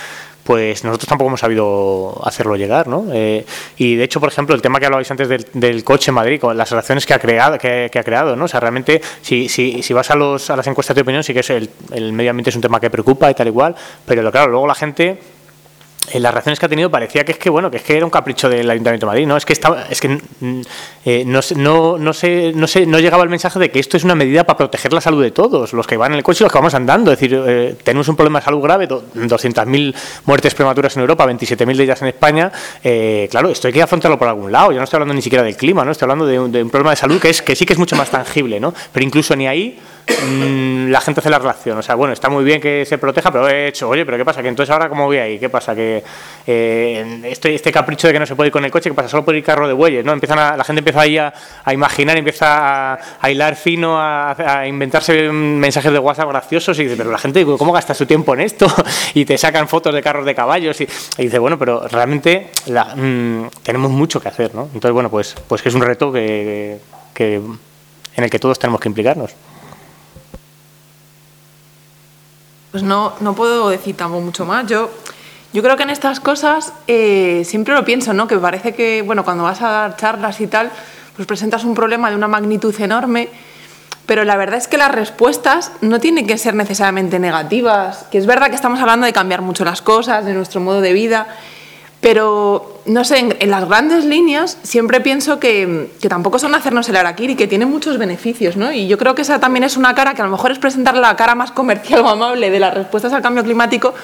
B: pues nosotros tampoco hemos sabido hacerlo llegar, ¿no? Eh, y de hecho, por ejemplo, el tema que hablabais antes del, coche en Madrid, con las relaciones que ha creado, que, ha creado, ¿no? O sea, realmente, si, si, si vas a, los, a las encuestas de opinión, sí que es el, el medio ambiente es un tema que preocupa y tal igual, pero claro, luego la gente en las reacciones que ha tenido parecía que es que bueno que es que era un capricho del Ayuntamiento de Madrid no es que estaba es que mm, eh, no, no, no, sé, no sé no llegaba el mensaje de que esto es una medida para proteger la salud de todos los que van en el coche y los que vamos andando es decir eh, tenemos un problema de salud grave 200.000 muertes prematuras en Europa 27.000 de ellas en España eh, claro esto hay que afrontarlo por algún lado yo no estoy hablando ni siquiera del clima no estoy hablando de un, de un problema de salud que es que sí que es mucho más tangible no pero incluso ni ahí mm, la gente hace la relación. O sea, bueno, está muy bien que se proteja, pero he hecho, oye, pero ¿qué pasa? Que entonces ahora, ¿cómo voy ahí? ¿Qué pasa? Que eh, este, este capricho de que no se puede ir con el coche, ¿qué pasa? Solo puede ir carro de bueyes, ¿no? Empiezan la gente empieza ahí a, imaginar, empieza a, a hilar fino, a, inventarse mensajes de WhatsApp graciosos y dice, pero la gente, ¿cómo gasta su tiempo en esto? Y te sacan fotos de carros de caballos y, dice, bueno, pero realmente mm, tenemos mucho que hacer, ¿no? Entonces, bueno, pues, pues que es un reto que, que- en el que todos tenemos que implicarnos.
C: Pues no, no puedo decir tampoco mucho más. Yo, yo creo que en estas cosas eh, siempre lo pienso, ¿no? Que parece que, bueno, cuando vas a dar charlas y tal, pues presentas un problema de una magnitud enorme, pero la verdad es que las respuestas no tienen que ser necesariamente negativas, que es verdad que estamos hablando de cambiar mucho las cosas, de nuestro modo de vida, pero no sé, en, en las grandes líneas siempre pienso que, que tampoco son hacernos el araquiri, que tiene muchos beneficios, ¿no? Y yo creo que esa también es una cara que a lo mejor es presentar la cara más comercial o amable de las respuestas al cambio climático,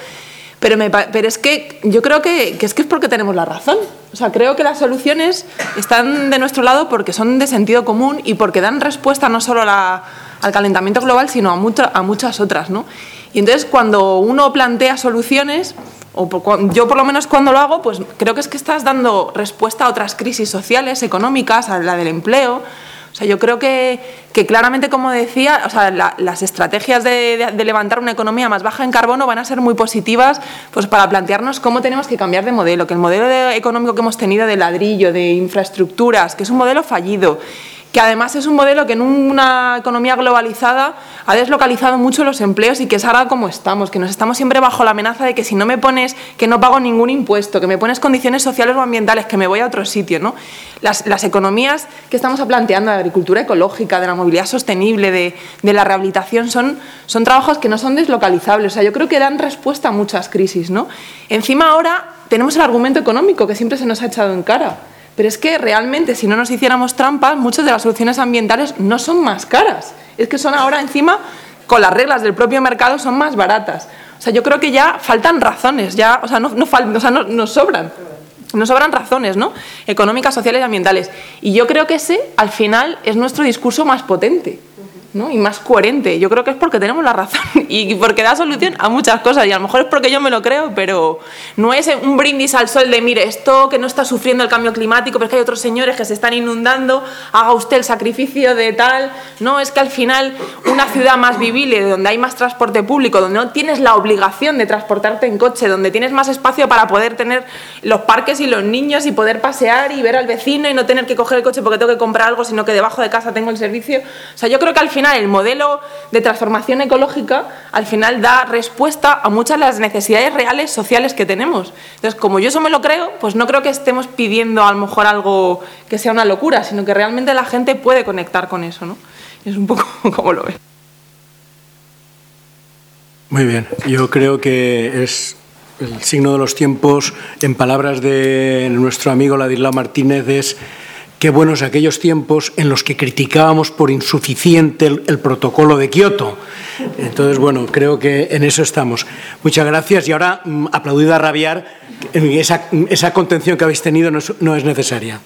C: pero, me pero es que yo creo que, que es que es porque tenemos la razón. O sea, creo que las soluciones están de nuestro lado porque son de sentido común y porque dan respuesta no solo a la- al calentamiento global, sino a, mucha- a muchas otras, ¿no? Y entonces cuando uno plantea soluciones, o por yo por lo menos cuando lo hago, pues creo que es que estás dando respuesta a otras crisis sociales, económicas, a la del empleo. Sea, yo creo que, que claramente, como decía, o sea, la- las estrategias de, levantar una economía más baja en carbono van a ser muy positivas pues, para plantearnos cómo tenemos que cambiar de modelo, que el modelo de- económico que hemos tenido de ladrillo, de infraestructuras, que es un modelo fallido, que además es un modelo que en una economía globalizada ha deslocalizado mucho los empleos y que es ahora como estamos, que nos estamos siempre bajo la amenaza de que si no me pones, que no pago ningún impuesto, que me pones condiciones sociales o ambientales, que me voy a otro sitio, ¿no? Las, las economías que estamos planteando de agricultura ecológica, de la movilidad sostenible, de, de la rehabilitación, son, son trabajos que no son deslocalizables. O sea, yo creo que dan respuesta a muchas crisis, ¿no? Encima ahora tenemos el argumento económico que siempre se nos ha echado en cara. Pero es que realmente, si no nos hiciéramos trampas, muchas de las soluciones ambientales no son más caras. Es que son ahora encima, con las reglas del propio mercado, son más baratas. O sea, yo creo que ya faltan razones, ya, o sea, no, no o no- nos sobran. Nos sobran razones, ¿no? Económicas, sociales y ambientales. Y yo creo que ese, al final, es nuestro discurso más potente. ¿No? y más coherente. Yo creo que es porque tenemos la razón y porque da solución a muchas cosas y a lo mejor es porque yo me lo creo, pero no es un brindis al sol de mire esto que no está sufriendo el cambio climático, pero es que hay otros señores que se están inundando, haga usted el sacrificio de tal. No, es que al final una ciudad más vivible, donde hay más transporte público, donde no tienes la obligación de transportarte en coche, donde tienes más espacio para poder tener los parques y los niños y poder pasear y ver al vecino y no tener que coger el coche porque tengo que comprar algo, sino que debajo de casa tengo el servicio. O sea, yo creo que al final el modelo de transformación ecológica al final da respuesta a muchas de las necesidades reales sociales que tenemos. Entonces, como yo eso me lo creo, pues no creo que estemos pidiendo a lo mejor algo que sea una locura, sino que realmente la gente puede conectar con eso, ¿no? Es un poco como lo veo.
J: Muy bien, yo creo que es el signo de los tiempos, en palabras de nuestro amigo Ladislao Martínez, es qué buenos aquellos tiempos en los que criticábamos por insuficiente el, protocolo de Kioto. Entonces, bueno, creo que en eso estamos. Muchas gracias y ahora mm, aplaudido a rabiar, esa, contención que habéis tenido no es necesaria.